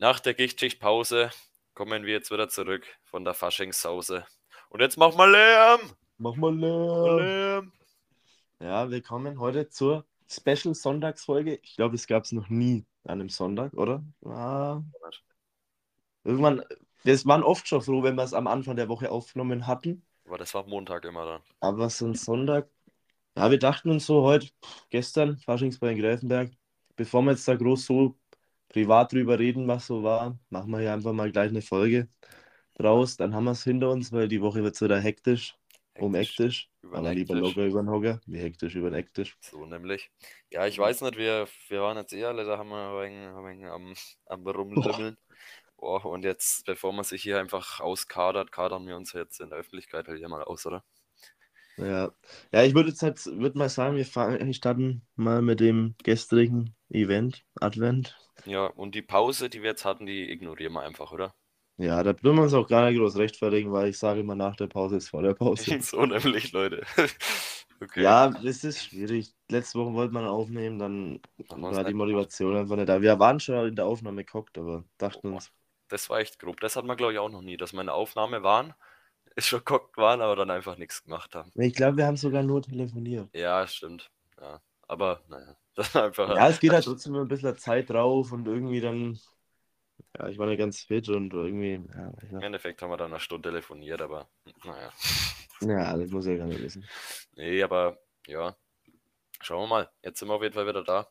Nach der Gichtschichtpause kommen wir jetzt wieder zurück von der Faschingssause. Und jetzt mach mal Lärm! Mach mal Lärm! Lärm. Ja, wir kommen heute zur Special Sonntagsfolge. Ich glaube, das gab es noch nie an einem Sonntag, oder? Ah, irgendwann, wir waren oft schon froh, wenn wir es am Anfang der Woche aufgenommen hatten. Aber das war Montag immer dann. Aber so ein Sonntag, ja, wir dachten uns so heute, gestern, Faschingsball in Gräfenberg, bevor wir jetzt da groß so privat drüber reden, was so war, machen wir hier einfach mal gleich eine Folge draus. Dann haben wir es hinter uns, weil die Woche wird es wieder hektisch, um hektisch. Aber lieber locker über den Hocker, wie hektisch über den hektisch. So nämlich. Ja, ich weiß nicht, wir, wir waren jetzt eh alle, da haben wir ein wenig, ein wenig am, am Rumlümmeln. Boah, und jetzt, bevor man sich hier einfach auskadert, kadern wir uns jetzt in der Öffentlichkeit halt hier mal aus, oder? Ja, ja ich würde jetzt halt, würd mal sagen, wir fangen, starten mal mit dem gestrigen Event, Advent. Ja, und die Pause, die wir jetzt hatten, die ignorieren wir einfach, oder? Ja, da tun wir uns auch gar nicht groß rechtfertigen, weil ich sage immer, nach der Pause ist vor der Pause. so nämlich, Leute. okay. Ja, das ist schwierig. Letzte Woche wollte man aufnehmen, dann, war die Motivation einfach nicht da. Wir waren schon in der Aufnahme geguckt, aber dachten uns. Das war echt grob. Das hat man, glaube ich, auch noch nie, dass wir in der Aufnahme waren, ist schon geguckt waren, aber dann einfach nichts gemacht haben. Ich glaube, wir haben sogar nur telefoniert. Ja, stimmt. Ja, aber naja, das einfach. Ja, es geht halt trotzdem immer ein bisschen Zeit drauf und irgendwie dann ja, ich war nicht ganz fit und irgendwie. Ja, Im Endeffekt haben wir dann eine Stunde telefoniert, aber naja. Ja, das muss ich ja gar nicht wissen. Nee, aber ja. Schauen wir mal. Jetzt sind wir auf jeden Fall wieder da.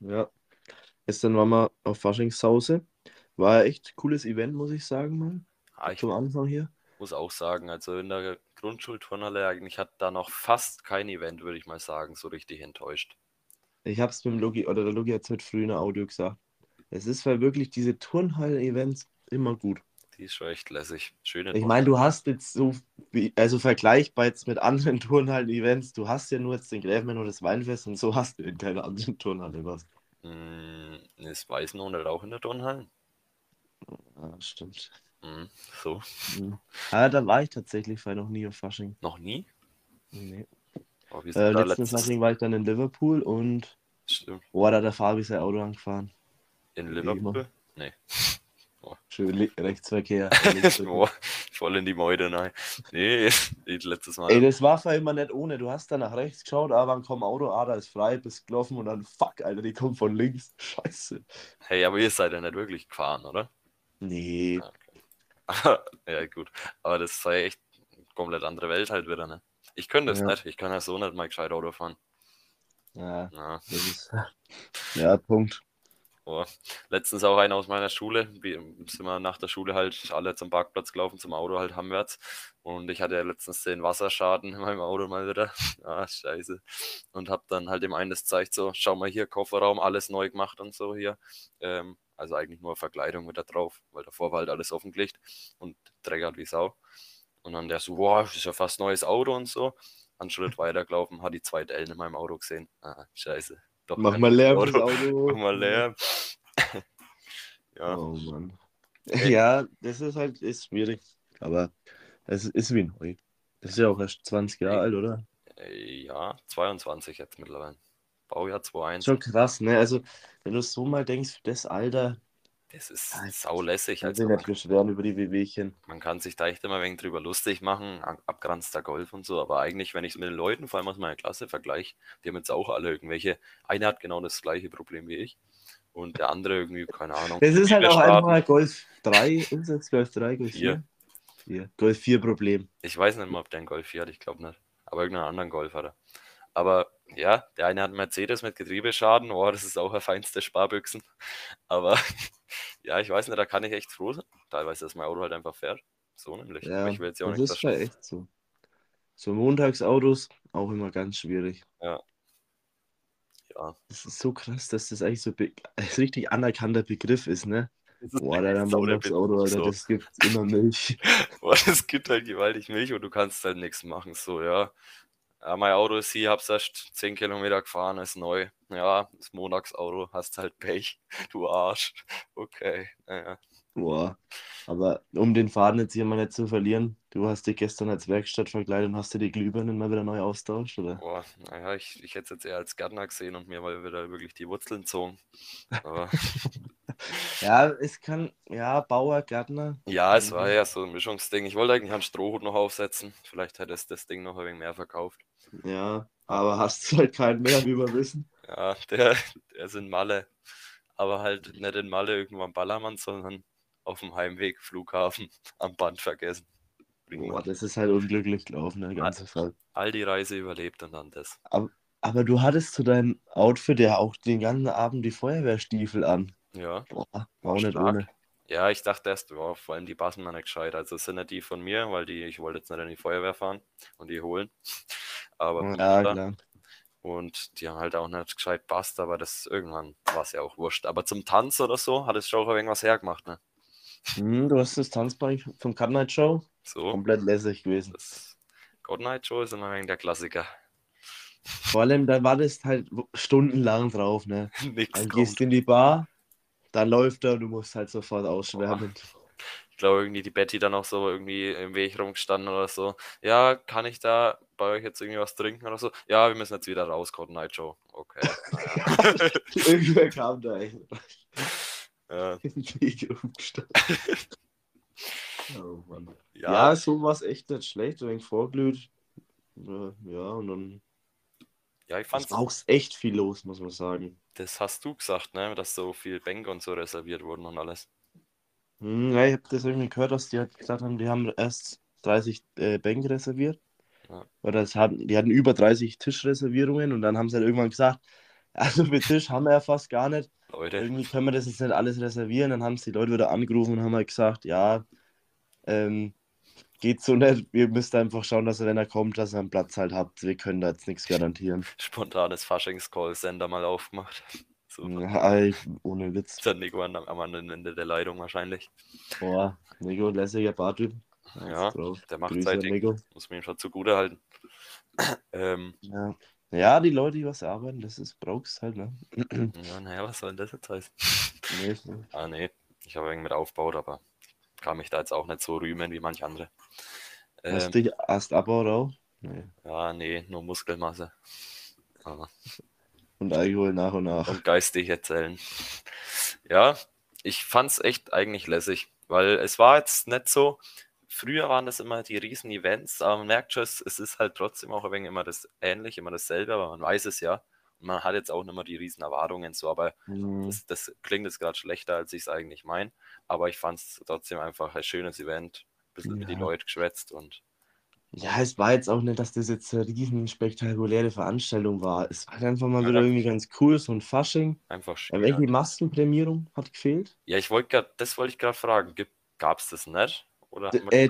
Ja. Gestern waren wir auf Faschingshause. War ein echt cooles Event, muss ich sagen, mal. Ah, ich Zum Anfang hier. Muss auch sagen, also in der Grundschulturnhalle eigentlich hat da noch fast kein Event, würde ich mal sagen, so richtig enttäuscht. Ich habe es mit dem Logi, oder der Logi hat es heute früh in der Audio gesagt. Es ist weil wirklich diese Turnhallen-Events immer gut. Die ist schon echt lässig. Schöne Ich meine, du hast jetzt so, also vergleichbar jetzt mit anderen Turnhallen-Events, du hast ja nur jetzt den Gräfmann und das Weinfest und so hast du in keiner anderen Turnhalle was. Mm, ist Weißen nicht auch in der Turnhalle? Ja, stimmt. Mm, so. Ja, da war ich tatsächlich weil noch nie auf Fasching. Noch nie? Nee. Oh, äh, letzten Fasching war ich dann in Liverpool und Stimmt. Oh, da hat der Fabi sein Auto angefahren. In Liverpool? Nee. Oh. Schön Rechtsverkehr. oh, voll in die Mäude, nein. Nee, letztes Mal. Ey, das war für immer nicht ohne. Du hast da nach rechts geschaut, aber dann kommt Auto, ah, da ist frei, bist gelaufen und dann, fuck, Alter, die kommt von links. Scheiße. Hey, aber ihr seid ja nicht wirklich gefahren, oder? Nee. Ah, okay. ja, gut. Aber das sei echt eine komplett andere Welt halt wieder, ne? Ich könnte das ja. nicht. Ich kann ja so nicht mal gescheit Auto fahren. Ja. ja. Ist... ja, Punkt. Oh. Letztens auch einer aus meiner Schule, wir sind wir nach der Schule halt alle zum Parkplatz gelaufen, zum Auto halt heimwärts. Und ich hatte ja letztens den Wasserschaden in meinem Auto mal wieder. Ah, scheiße. Und hab dann halt dem einen das zeigt, so, schau mal hier, Kofferraum, alles neu gemacht und so hier. Ähm, also eigentlich nur Verkleidung mit da drauf, weil davor war halt alles offengelegt und dreckert wie Sau. Und dann der so, wow, das ist ja fast neues Auto und so. Einen Schritt weitergelaufen, hat die zweite Ellen in meinem Auto gesehen. Ah, scheiße. Doch, Mach mal Lärm Auto. Auto. Mach mal Lärm. ja. Oh Mann. Ja, das ist halt ist schwierig. Aber es ist wie neu. Das ist ja auch erst 20 Jahre alt, oder? Ja, 22 jetzt mittlerweile. Baujahr 21. Schon krass, ne? Also, wenn du so mal denkst, das Alter, das ist saulässig. Also, nicht beschweren über die Wehwehchen. Man kann sich da echt immer ein wenig drüber lustig machen, abgranzter Golf und so, aber eigentlich, wenn ich es mit den Leuten, vor allem aus meiner Klasse, vergleiche, die haben jetzt auch alle irgendwelche, einer hat genau das gleiche Problem wie ich und der andere irgendwie, keine Ahnung. Das ist halt auch einfach Golf 3, ist es Golf 3, Golf 4? 4. Golf 4 Problem. Ich weiß nicht mal, ob der einen Golf 4 hat, ich glaube nicht. Aber irgendeinen anderen Golf hat er. Aber ja, der eine hat einen Mercedes mit Getriebeschaden, oh, das ist auch ein feinste Sparbüchsen. Aber ja, ich weiß nicht, da kann ich echt froh sein, teilweise, dass mein Auto halt einfach fährt. So nämlich. Ja, ich will jetzt ja auch das nicht ist halt echt so. So Montagsautos auch immer ganz schwierig. Ja. Ja. Das ist so krass, dass das eigentlich so ein richtig anerkannter Begriff ist, ne? Boah, der Montagsauto, Alter, so. das gibt immer Milch. Boah, das gibt halt gewaltig Milch und du kannst halt nichts machen. So, ja. Ja, mein Auto ist hier, hab's erst 10 Kilometer gefahren, ist neu. Ja, das Montagsauto, hast halt Pech, du Arsch. Okay, naja. Boah, aber um den Faden jetzt hier mal nicht zu verlieren, du hast dich gestern als Werkstatt verkleidet und hast dir die Glühbirnen mal wieder neu austauscht, oder? Boah, naja, ich, ich hätte es jetzt eher als Gärtner gesehen und mir mal wieder wirklich die Wurzeln gezogen. Aber Ja, es kann, ja, Bauer, Gärtner. Ja, es war ja so ein Mischungsding. Ich wollte eigentlich einen Strohhut noch aufsetzen. Vielleicht hätte es das Ding noch ein wenig mehr verkauft. Ja, aber hast du halt keinen mehr, wie wir wissen. Ja, der, der ist in Malle. Aber halt nicht in Malle irgendwo am Ballermann, sondern auf dem Heimweg Flughafen am Band vergessen. Boah, das ist halt unglücklich gelaufen, der ganze Fall. all die Reise überlebt und dann das. Aber du hattest zu deinem Outfit ja auch den ganzen Abend die Feuerwehrstiefel an. Ja. Boah, war auch nicht ohne. Ja, ich dachte erst, ja, vor allem die passen mir nicht gescheit. Also sind nicht die von mir, weil die, ich wollte jetzt nicht in die Feuerwehr fahren und die holen. Aber von Ja. Und die haben halt auch nicht gescheit passt, aber das irgendwann war es ja auch wurscht. Aber zum Tanz oder so hat es schon auch irgendwas hergemacht, ne? Hm, du hast das Tanzbein vom Cut Night Show So, komplett lässig gewesen. das God Night Show ist immer ein wenig der Klassiker. Vor allem, da war das halt stundenlang drauf, ne? Nix Dann kommt. gehst du in die Bar, dann läuft er und du musst halt sofort ausschwärmen. Ich glaube, irgendwie die Betty dann auch so irgendwie im Weg rumgestanden oder so. Ja, kann ich da bei euch jetzt irgendwie was trinken oder so? Ja, wir müssen jetzt wieder raus, God Night Show. Okay. Irgendwer kam da echt ja. Oh Mann. ja, Ja, so war es echt nicht schlecht, ein wenig vorglüht. Ja, ja, und dann ja, ich fand's, auch echt viel los, muss man sagen. das hast du gesagt, ne? Dass so viel Bänke und so reserviert wurden und alles. Hm, ja, ich habe das irgendwie gehört, dass die halt gesagt haben, die haben erst 30 äh, Bänke reserviert. Ja. Oder es haben, die hatten über 30 Tischreservierungen und dann haben sie halt irgendwann gesagt, also für Tisch haben wir ja fast gar nicht. Leute, Irgendwie können wir das jetzt nicht alles reservieren. Dann haben sie die Leute wieder angerufen und haben halt gesagt, ja, ähm, geht so nicht. Ihr müsst einfach schauen, dass ihr, wenn er kommt, dass ihr einen Platz halt habt. Wir können da jetzt nichts garantieren. spontanes Faschings-Call-Sender mal aufgemacht. So, Ja, ohne Witz. der Nico am, am anderen Ende der Leitung wahrscheinlich. Boah, Nico, lässiger Bartyp. Ja, drauf. Der macht Grüße. Nico. Muss man ihm schon zugute halten. ähm, Ja. ja, die Leute, die was arbeiten, das ist brauchst halt, ne? ja, naja, was soll denn das jetzt heißen? Nee, nicht. Ah, nee, ich habe irgendwie mit aufgebaut, aber kann mich da jetzt auch nicht so rühmen wie manch andere. Ähm, Hast du dich erst abbaut auch? Nee. ja, nee, nur Muskelmasse. Aber, Und Alkohol nach und nach. und geistig erzählen. Ja, ich fand's echt eigentlich lässig, weil es war jetzt nicht so. Früher waren das immer die riesen Events, aber man merkt schon, es, ist halt trotzdem auch ein wenig immer das ähnlich, immer dasselbe, aber man weiß es ja. Und man hat jetzt auch nicht mehr die riesen Erwartungen so, aber Hm. Das, das klingt jetzt gerade schlechter, als ich es eigentlich meine, aber ich fand es trotzdem einfach ein schönes Event. Ein bisschen mit Ja. den Leuten geschwätzt und Ja, es war jetzt auch nicht, dass das jetzt eine riesen spektakuläre Veranstaltung war. Es war einfach mal Ja, wieder irgendwie ganz cool, so ein Fasching. einfach Ja, schön. welche Maskenprämierung hat gefehlt? Ja, ich wollte gerade, das wollte ich gerade fragen. Gab es das nicht? Oder äh,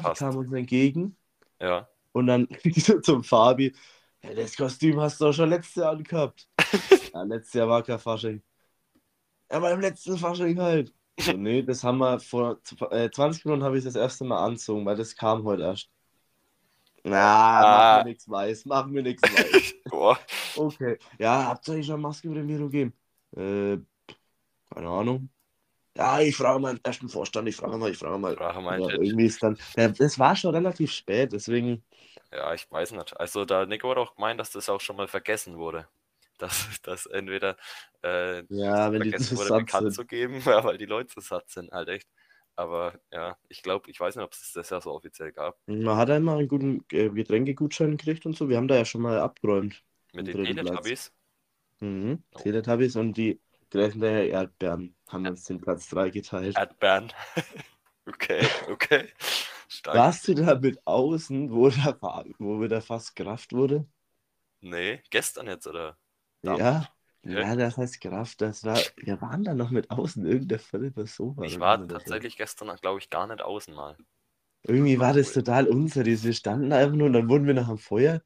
verpasst? kam uns entgegen Ja, und dann zum Fabi. Ja, das Kostüm hast du doch schon letztes Jahr angehabt. ja, letztes Jahr war kein Fasching. Ja, beim letzten Fasching halt. So, nee, das haben wir vor äh, 20 Minuten habe ich das erste Mal anzogen, weil das kam heute erst. Na, Ah. machen wir nichts weiß, machen wir nichts weiß. boah, Okay. Ja, habt ihr euch schon Maskenprämierung gegeben? Äh, keine Ahnung. Ja, ich frage mal den ersten Vorstand, ich frage mal, ich frage mal. Ja, Chat. irgendwie ist dann. Ja, das war schon relativ spät, deswegen. Ja, ich weiß nicht. Also da Nico hat auch gemeint, dass das auch schon mal vergessen wurde. Dass, dass entweder äh, Ja, wenn die vergessen zu wurde, bekannt sind. zu geben, ja, weil die Leute zu satt sind, halt echt. Aber ja, ich glaube, ich weiß nicht, ob es das ja so offiziell gab. Man hat einmal einen guten äh, Getränkegutschein gekriegt und so. Wir haben da ja schon mal abgeräumt. Mit den. Teletubbies. Mhm. Oh. Teletubbies und die Gräfenberger Erdbeeren haben uns den Platz 3 geteilt. Erdbeeren. okay, okay. Stark. Warst du da mit außen, wo, da, war- wo wieder fast Kraft wurde? Nee, gestern jetzt, oder? Ja. Ja. Ja, das heißt Kraft. Das war, wir waren da noch mit außen. Irgendeine Person war Ich da war tatsächlich gestern, glaube ich, gar nicht außen mal. Irgendwie war das total unseriös. Wir standen da einfach nur und dann wurden wir nach dem Feuer.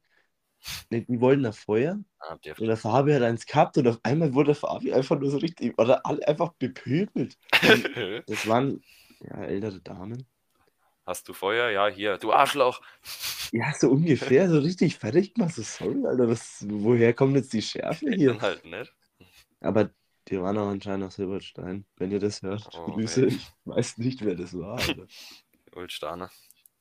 Ne, die wollten nach Feuer Ah, und der Fabi hat eins gehabt und auf einmal wurde der Fabi einfach nur so richtig, oder alle einfach bepöbelt. Das waren ja ältere Damen. Hast du Feuer? Ja, hier, du Arschloch. Ja, so ungefähr, so richtig fertig gemacht. So, sorry, Alter, was, woher kommt jetzt die Schärfe hier? dann halt nicht. Aber die waren auch anscheinend aus Silberstein, wenn ihr das hört. Oh, Grüße. Ich weiß nicht, wer das war. Alter.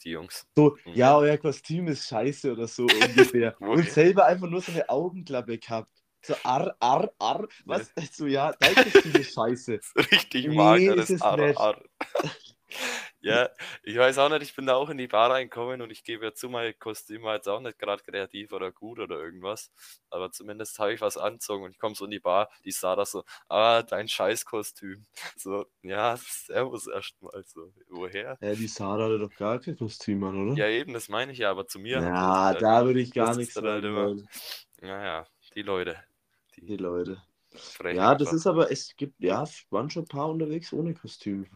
Die Jungs. So, Mhm. ja, euer Kostüm ist scheiße oder so ungefähr. Okay. Und selber einfach nur so eine Augenklappe gehabt. So ar, ar, ar. Was? So, ja, da ist diese Scheiße. Richtig Nee, mageres ist es Ar, nicht. Ar. Ja, ich weiß auch nicht, ich bin da auch in die Bar reingekommen und ich gebe ja zu, mein Kostüm war jetzt auch nicht gerade kreativ oder gut oder irgendwas. Aber zumindest habe ich was anzogen und ich komme so in die Bar, die sah das so, ah, dein Scheißkostüm. So, ja, servus erstmal so. Woher? Ja, die Sarah hatte doch gar kein Kostüm an, oder? Ja, eben, das meine ich ja, aber zu mir. Ja, sie- da würde ich gar das ist nichts halt sagen. Naja, die Leute. Die, Die Leute. Ja, das einfach. ist aber, es gibt, ja, waren schon ein paar unterwegs ohne Kostüm.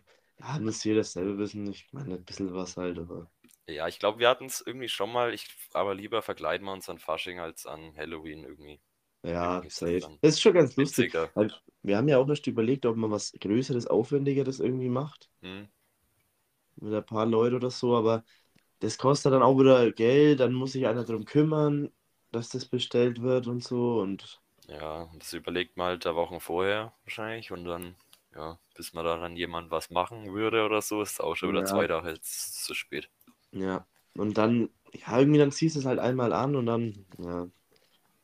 Ja, muss jeder selber wissen. Ich meine, ein bisschen was halt, aber. Ja, ich glaube, wir hatten es irgendwie schon mal, ich, aber lieber verkleiden wir uns an Fasching als an Halloween irgendwie. Ja, safe. Das ist schon ganz lustig. Witziger. Wir haben ja auch erst überlegt, ob man was Größeres, Aufwendigeres irgendwie macht. Hm? Mit ein paar Leuten oder so, aber das kostet dann auch wieder Geld. Dann muss sich einer darum kümmern, dass das bestellt wird und so. Und Ja, das überlegt man halt da Wochen vorher wahrscheinlich und dann, ja, bis man da dann jemand was machen würde oder so, ist auch schon wieder Ja. zwei Tage jetzt zu spät. ja. Und dann, ja, irgendwie dann ziehst du es halt einmal an und dann, ja.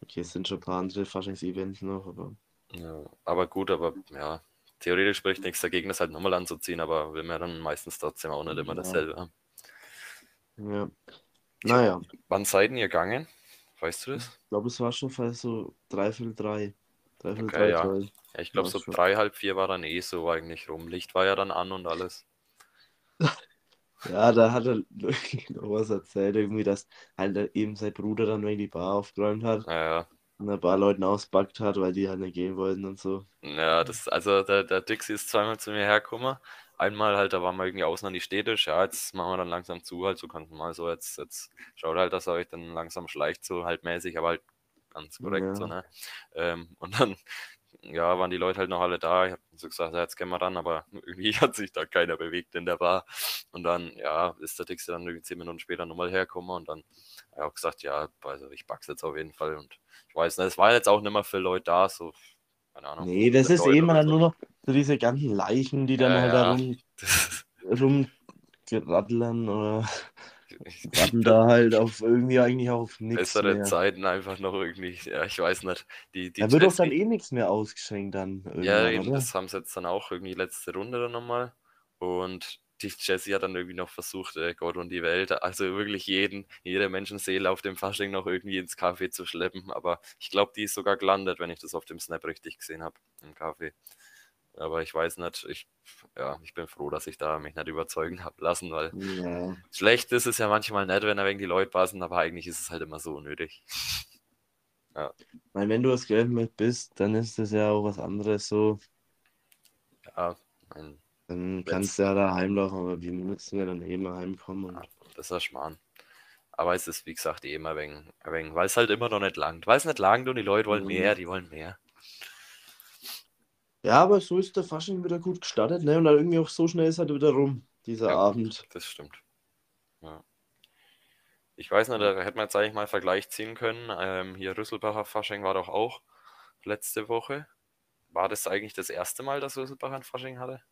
Okay, es sind schon ein paar andere Faschings-Events noch, aber. Ja, aber gut, aber ja, theoretisch spricht nichts dagegen, das halt nochmal anzuziehen, aber will man dann meistens trotzdem auch nicht immer Ja. dasselbe haben. Ja. Naja, Wann seid ihr gegangen? Weißt du das? ich glaube, es war schon fast so dreiviertel drei. Dreiviertel Okay, drei, ja. drei. Ja, ich glaube, so schon. drei, halb vier war dann eh so eigentlich rum. Licht war ja dann an und alles. Ja, da hat er wirklich noch was erzählt, irgendwie, dass halt eben sein Bruder dann irgendwie die Bar aufgeräumt hat Ja, und ein paar Leuten ausbackt hat, weil die halt nicht gehen wollten und so. Ja, das, also der, der Dixie ist zweimal zu mir hergekommen. Einmal halt, da waren wir irgendwie außen an die Städtisch. Ja, jetzt machen wir dann langsam zu, halt so ganz normal so. Jetzt, jetzt schaut halt, dass er euch dann langsam schleicht, so halt mäßig, aber halt ganz korrekt Ja. so, ne? Ähm, und dann, ja, waren die Leute halt noch alle da. Ich habe so gesagt, ja, jetzt gehen wir dann, aber irgendwie hat sich da keiner bewegt in der Bar. Und dann, ja, ist der Dixie dann irgendwie zehn Minuten später nochmal hergekommen und dann habe ich auch gesagt, ja, also ich back's jetzt auf jeden Fall. Und ich weiß nicht, es waren jetzt auch nicht mehr viele Leute da, so, keine Ahnung. Nee, das 100 ist Leute eh immer oder dann so. nur noch so diese ganzen Leichen, die dann Ja, halt ja. da rum, rumgeraddeln oder warten da halt auf irgendwie eigentlich auf nichts bessere mehr. Zeiten einfach noch irgendwie, ja, ich weiß nicht. Die, die Da wird doch dann eh nichts mehr ausgeschenkt dann Ja, eben, oder? das haben sie jetzt dann auch irgendwie letzte Runde dann nochmal. Und die Jessie hat dann irgendwie noch versucht, äh, Gott und die Welt, also wirklich jeden, jede Menschenseele auf dem Fasching noch irgendwie ins Café zu schleppen. Aber ich glaube, die ist sogar gelandet, wenn ich das auf dem Snap richtig gesehen habe, im Café. Aber ich weiß nicht, ich, ja, ich bin froh, dass ich da mich nicht überzeugen habe lassen, weil Ja. schlecht ist es ja manchmal nicht, wenn da wegen die Leute passen, aber eigentlich ist es halt immer so unnötig. Ich meine, wenn du das Geld mit bist, dann ist das ja auch was anderes so. Ja, mein, Dann kannst du ja da heimlaufen, aber wir müssen ja dann eh mal heimkommen. Und... Das ist ein Schmarrn. Aber es ist, wie gesagt, eh immer ein wenig weil es halt immer noch nicht langt. Weil es nicht langt und die Leute wollen Mhm. mehr, die wollen mehr. Ja, aber so ist der Fasching wieder gut gestartet, ne? Und dann irgendwie auch so schnell ist halt wieder rum, dieser Ja. Abend. Das stimmt. Ja. Ich weiß nicht, da hätte man jetzt eigentlich mal einen Vergleich ziehen können. Ähm, hier Rüsselbacher Fasching war doch auch letzte Woche. War das eigentlich das erste Mal, dass Rüsselbacher ein Fasching hatte?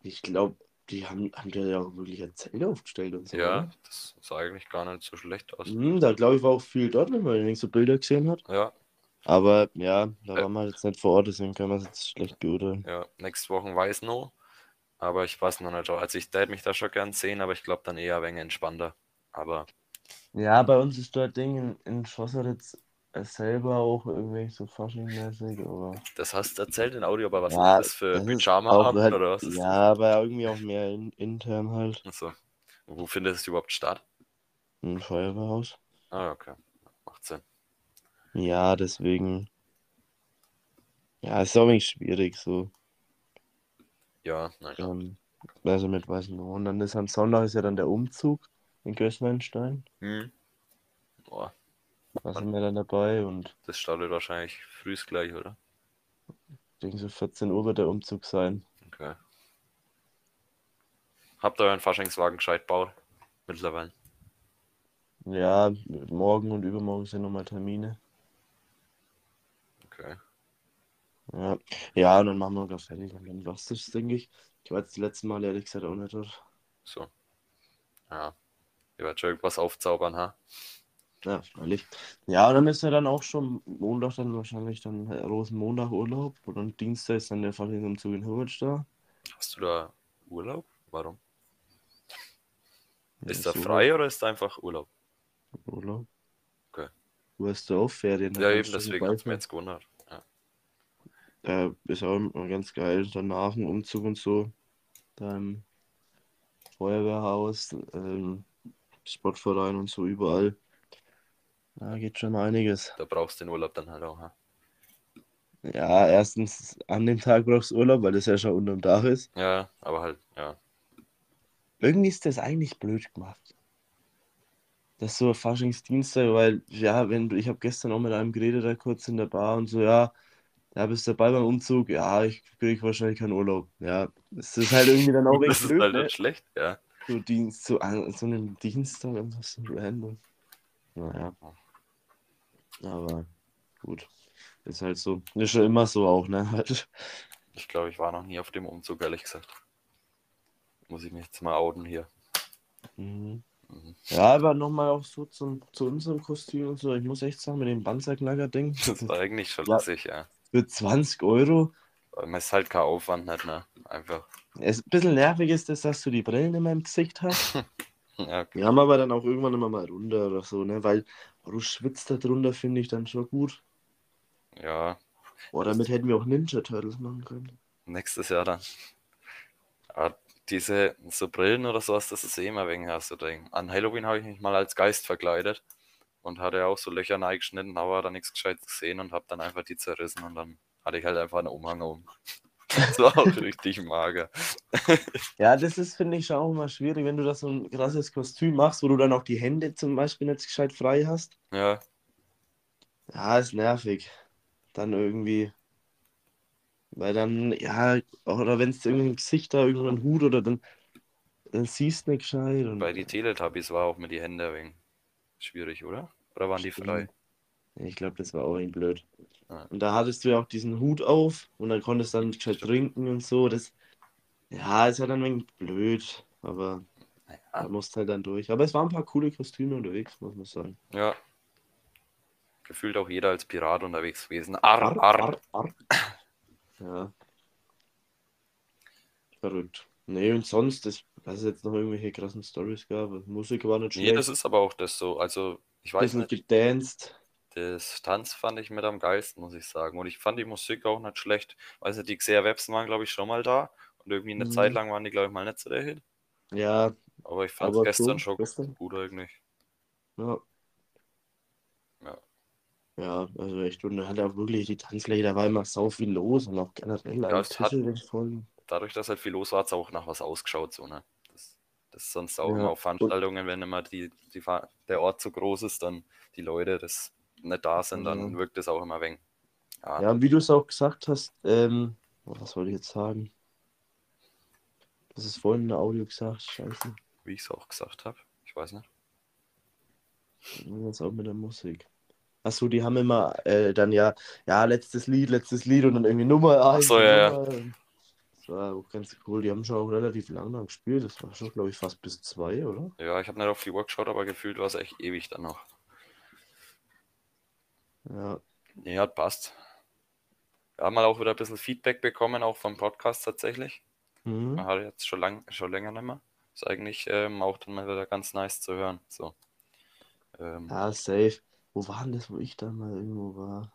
Ich glaube, die haben, haben ja auch wirklich ein Zelt aufgestellt und so. Ja, oder? das sah eigentlich gar nicht so schlecht aus. Mhm, da glaube ich war auch viel dort, wenn man so Bilder gesehen hat. Ja, Aber ja, da Äh. waren wir jetzt nicht vor Ort, deswegen können wir es jetzt schlecht beurteilen. ja. Nächste Woche weiß noch. Aber ich weiß noch nicht. Also ich hätte mich da schon gern sehen, aber ich glaube dann eher ein wenig entspannter. Aber Ja, bei uns ist dort Ding in, in Schosseritz äh, selber auch irgendwie so Fasching-mäßig, aber. das hast du erzählt in Audio, aber was Ja, ist das für auch Pyjama-Abend halt- oder was ist Ja, aber irgendwie auch mehr in, intern halt. Achso. Wo findet es überhaupt statt? Ein Feuerwehrhaus. Ah, okay. Ja, deswegen. Ja, ist auch ein wenig schwierig so. Ja, na klar. Ähm, also mit weißen. Und dann ist am Sonntag ist ja dann der Umzug in Gößweinstein. Hm. Boah, Da sind wir dann dabei und das startet wahrscheinlich frühst gleich, oder? gegen so 14 Uhr wird der Umzug sein. Okay. Habt ihr euren Faschingswagen gescheit gebaut? Mittlerweile. Ja, morgen und übermorgen sind nochmal Termine. Okay. Ja. ja, und dann machen wir noch fertig und dann war's das, denke ich. Ich war jetzt die letzten Mal ehrlich gesagt auch nicht dort. So. Ja. Ihr werdet schon irgendwas aufzaubern, ha? Ja, freilich. Ja, und dann ist ja dann auch schon Montag dann wahrscheinlich dann äh, Rosenmontag Urlaub und dann Dienstag ist dann der Faschingsumzug in Hurwitz da. Hast du da Urlaub? Warum? Ja, Ist da frei oder ist da einfach Urlaub? Urlaub. Okay. Du hast ja auch Ferien. da Ja, eben, deswegen hat es mir jetzt gewundert. Ja, ist auch immer ganz geil. Danach ein Umzug und so. Da im Feuerwehrhaus, ähm, Sportverein und so überall. Da geht schon einiges. Da brauchst du den Urlaub dann halt auch. Ja, Ja, erstens an dem Tag brauchst du Urlaub, weil das ja schon unterm Dach ist. ja aber halt, ja. Irgendwie ist das eigentlich blöd gemacht. Das ist so Faschingsdienstag, weil, ja, wenn du, ich habe gestern auch mit einem geredet, da kurz in der Bar und so, ja, ja, bist du dabei beim Umzug? Ja, ich kriege wahrscheinlich keinen Urlaub. Ja, es ist halt irgendwie dann auch Das echt ist blöd, halt ne? nicht schlecht, ja. So, Dienst, so, an so einem Dienstag einfach so random. Naja. Aber gut. Ist halt so. Ist schon immer so auch, ne? Halt. Ich glaube, ich war noch nie auf dem Umzug, ehrlich gesagt. Muss ich mich jetzt mal outen hier. Mhm. Mhm. Ja, aber nochmal auch so zum, zu unserem Kostüm und so. Ich muss echt sagen, mit dem Panzerknacker-Ding. Das war eigentlich schon Ja. lustig, ja. Für 20 Euro. Man ist halt kein Aufwand nicht, ne? Einfach. Es ein bisschen nervig ist das, dass du die Brillen immer im Gesicht hast. Ja, Die haben aber dann auch irgendwann immer mal runter oder so, ne? Weil oh, du schwitzt da drunter, finde ich dann schon gut. ja. Boah, damit hätten wir auch Ninja Turtles machen können. nächstes Jahr dann. Aber diese so Brillen oder sowas, das ist eh immer wegen hast du drin. An Halloween habe ich mich mal als Geist verkleidet und hatte auch so Löcher reingeschnitten, aber da nichts Gescheites gesehen und habe dann einfach die zerrissen und dann hatte ich halt einfach einen Umhang um. Das war auch richtig mager. Ja, das ist, finde ich, schon auch immer schwierig, wenn du das so ein krasses Kostüm machst, wo du dann auch die Hände zum Beispiel nicht gescheit frei hast. Ja, Ja, ist nervig. Dann irgendwie. Weil dann, ja, oder wenn es irgendwie im Gesicht da irgendein Hut oder dann, dann siehst du nicht gescheit. Und, bei die Teletubbies war auch mit die Hände wegen schwierig, oder? Oder waren die frei? Ich glaube, das war auch irgendwie blöd. Ja. Und da hattest du ja auch diesen Hut auf und dann konntest du dann gescheit trinken und so. Das, ja, ist ja dann ein wenig blöd, aber da Naja, musst halt dann durch. Aber es waren ein paar coole Kostüme unterwegs, muss man sagen. ja. Gefühlt auch jeder als Pirat unterwegs gewesen. Arr, arr. arr. Ja. Verrückt. Nee, und sonst, das, dass es jetzt noch irgendwelche krassen Stories gab. Musik war nicht Nee, schlecht. das ist aber auch das so. Also, ich weiß bisschen nicht. gedanced. Das Tanz fand ich mit am geilsten, muss ich sagen. Und ich fand die Musik auch nicht schlecht. Weiß nicht, die Xer Webs waren, glaube ich, schon mal da. Und irgendwie eine Mhm. Zeit lang waren die, glaube ich, mal nicht so der Hit. Ja, Aber ich fand es gestern so, schon gestern. gut eigentlich. Ja. Ja. Ja, also echt, und dann hat er wirklich die Tanzfläche, da war immer sau viel los und auch generell alle es hat- voll. Dadurch, dass halt viel los war, hat es auch nach was ausgeschaut. So, ne? Das, das ist sonst auch Ja. immer auf Veranstaltungen, wenn immer die, die, der Ort zu groß ist, dann die Leute das nicht da sind, dann wirkt es auch immer weg. Ja, Ja, und wie du es auch gesagt hast, ähm, was wollte ich jetzt sagen? Das ist vorhin in der Audio gesagt, scheiße. wie ich es auch gesagt habe. Ich weiß nicht. Jetzt auch mit der Musik. Achso, die haben immer äh, dann ja, ja, letztes Lied, letztes Lied und dann irgendwie Nummer eins. so, und ja, ja. Das war auch ganz cool. Die haben schon auch relativ lange dann gespielt. Das war schon, glaube ich, fast bis zwei, oder? Ja, ich habe nicht auf die Uhr geschaut, aber gefühlt war es echt ewig dann noch. Ja. Nee, hat passt. Wir haben mal auch wieder ein bisschen Feedback bekommen, auch vom Podcast tatsächlich. Mhm. Man hat jetzt schon, lang, schon länger nicht mehr. Ist eigentlich ähm, auch dann mal wieder ganz nice zu hören. So. Ähm, Ja, safe. Wo war denn das, wo ich da mal irgendwo war?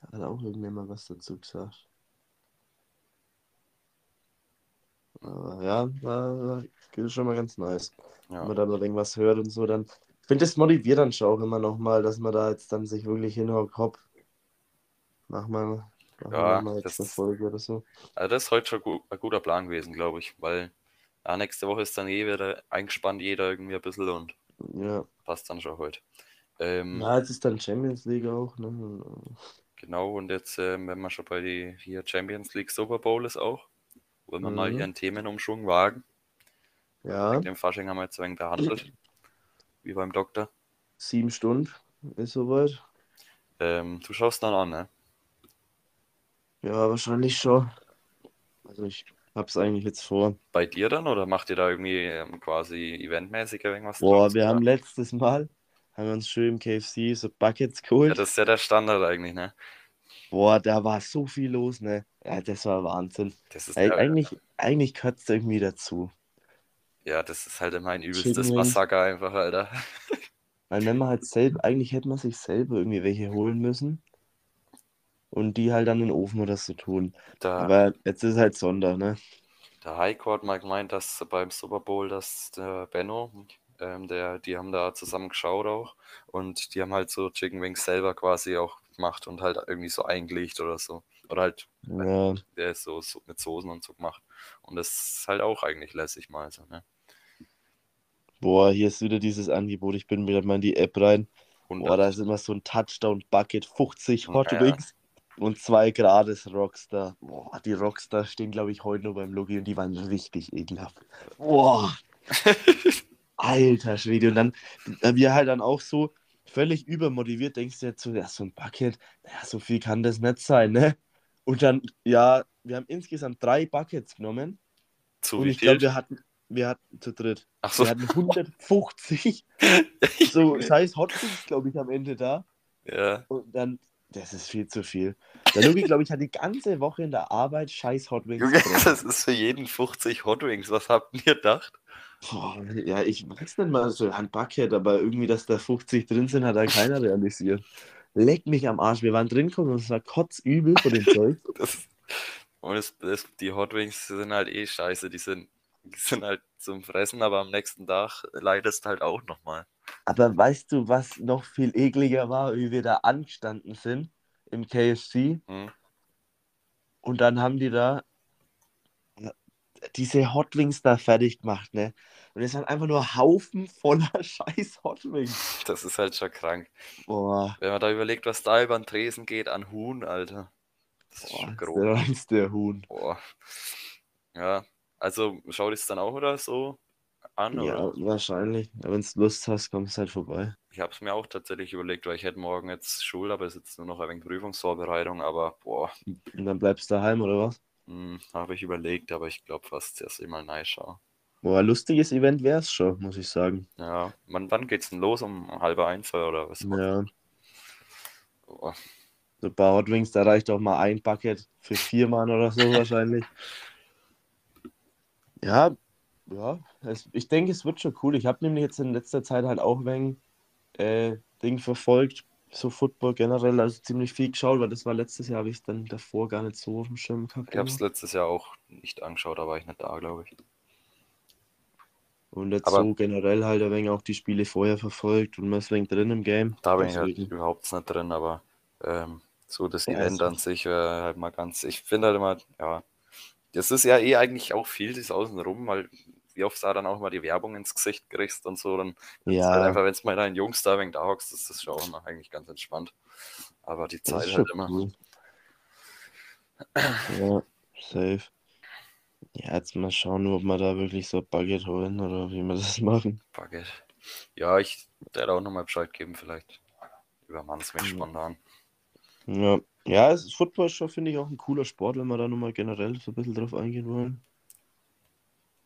Da hat auch irgendjemand was dazu gesagt. Aber ja, war, war ist schon mal ganz nice. Wenn ja. man dann noch irgendwas hört und so, dann. Ich finde, das motiviert dann schon auch immer nochmal, dass man da jetzt dann sich wirklich hinhockt, hopp. Mach mal, mach Ja, mal das- Folge oder so. Also das ist heute schon gu ein guter Plan gewesen, glaube ich, weil ja, nächste Woche ist dann eh wieder eingespannt, jeder irgendwie ein bisschen und Ja. passt dann schon heute. Ähm, Ja, jetzt ist dann Champions League auch, ne? Genau, und jetzt, ähm, wenn man schon bei die hier Champions League Super Bowl ist auch, wollen wir mal Mhm. hier einen Themenumschwung wagen. Ja, Den Fasching haben wir jetzt ein behandelt, wie beim Doktor. sieben Stunden ist soweit. Ähm, du schaust dann an, ne? Ja, wahrscheinlich schon. Also ich hab's eigentlich jetzt vor. Bei dir dann oder macht ihr da irgendwie ähm, quasi eventmäßig irgendwas Boah, wir haben letztes Mal, haben wir uns schön im KFC so Buckets Ja, geholt. das ist ja der Standard eigentlich, ne? Boah, da war so viel los, ne? Ja, das war Wahnsinn. Das ist Ey, ja, eigentlich, eigentlich gehört es irgendwie dazu. ja, das ist halt immer ein übelstes. Massaker einfach, Alter. Weil wenn man halt selber, eigentlich hätte man sich selber irgendwie welche holen müssen und die halt dann in den Ofen oder so tun. Da, Aber jetzt ist halt Sonntag, ne? der Heiko hat mal gemeint, dass beim Super Bowl, dass der Benno, ähm, der, die haben da zusammen geschaut auch und die haben halt so Chicken Wings selber quasi auch gemacht und halt irgendwie so eingelegt oder so. Oder halt, Ja, der ist so, so mit Soßen und so gemacht. Und das ist halt auch eigentlich lässig mal so, ne? boah, hier ist wieder dieses Angebot. Ich bin wieder mal in die App rein. Boah, 100. da ist immer so ein Touchdown-Bucket, 50 Hot Ja. Wings und zwei Grades Rockstar. Boah, die Rockstar stehen, glaube ich, heute nur beim Logi und die waren richtig ekelhaft. Boah, alter Schwede. Und dann, wir halt dann auch so völlig übermotiviert, denkst du jetzt so, ja, so ein Bucket, naja, so viel kann das nicht sein, ne? Und dann, ja, wir haben insgesamt drei Buckets genommen Zu und ich glaube, wir hatten, wir hatten zu dritt, Ach so. wir hatten 150 so scheiß Hot Wings, glaube ich, am Ende da. Ja, Und dann, das ist viel zu viel. Der Lugi, glaube ich, hat die ganze Woche in der Arbeit scheiß Hot Wings Junge, das ist für jeden 50 Hot Wings. Was habt ihr gedacht? Boah, ja, ich weiß nicht mal so ein Bucket, aber irgendwie, dass da 50 drin sind, hat da keiner realisiert. Leck mich am Arsch. Wir waren drin gekommen und es war kotzübel von dem Zeug. Das, und das, das, die Hot Wings sind halt eh scheiße. Die sind, die sind halt zum Fressen, aber am nächsten Tag leidest halt auch nochmal. Aber weißt du, was noch viel ekliger war, wie wir da angestanden sind im KFC Hm? und dann haben die da diese Hot Wings da fertig gemacht, ne? Und es waren einfach nur Haufen voller scheiß Hot Wings. Das ist halt schon krank. Boah, Wenn man da überlegt, was da über den Tresen geht an Huhn, Alter. Das ist boah, schon grob. der reinste Huhn. Boah. Ja, also schau dich dann auch oder so an, Ja, oder? wahrscheinlich. Wenn du Lust hast, kommst du halt vorbei. Ich habe es mir auch tatsächlich überlegt, weil ich hätte morgen jetzt Schule, aber es ist jetzt nur noch ein wenig Prüfungsvorbereitung, aber boah, Und dann bleibst du daheim, oder was? Hm, habe ich überlegt, aber ich glaube fast, mal nice schaue. Boah, lustiges Event wäre es schon, muss ich sagen. Ja, wann, wann geht's denn los? Um halb eins oder was? Ja, Boah, so ein paar Hot Wings, da reicht auch mal ein Bucket für vier Mann oder so wahrscheinlich. Ja, ja, es, ich denke, es wird schon cool. Ich habe nämlich jetzt in letzter Zeit halt auch wenig äh, Ding verfolgt, so Football generell, also ziemlich viel geschaut, weil das war letztes Jahr, habe ich dann davor gar nicht so auf dem Schirm gehabt. ich habe es letztes Jahr auch nicht angeschaut, da war ich nicht da, glaube ich. Und jetzt aber- so generell halt ein wenig auch die Spiele vorher verfolgt und man ist ein wenig drin im Game. Da bin ich halt Deswegen. überhaupt nicht drin, aber ähm, so das Ja, Event an sich wäre halt mal ganz. Ich finde halt immer, ja, das ist ja eh eigentlich auch viel, das Außenrum, weil oft da dann auch mal die Werbung ins Gesicht kriegst und so, dann halt Ja, einfach, wenn es mal deinen Jungs da wegen da hockst, ist das schon auch immer eigentlich ganz entspannt. Aber die Zeit halt immer. cool. Ja, safe. Ja, jetzt mal schauen, ob wir da wirklich so Bucket holen oder wie wir das machen. Baguette. Ja, ich werde auch nochmal Bescheid geben, vielleicht. Übermann es mich Mhm. spontan. Ja, ja, es ist Football schon, finde ich, auch ein cooler Sport, wenn wir da nochmal generell so ein bisschen drauf eingehen wollen.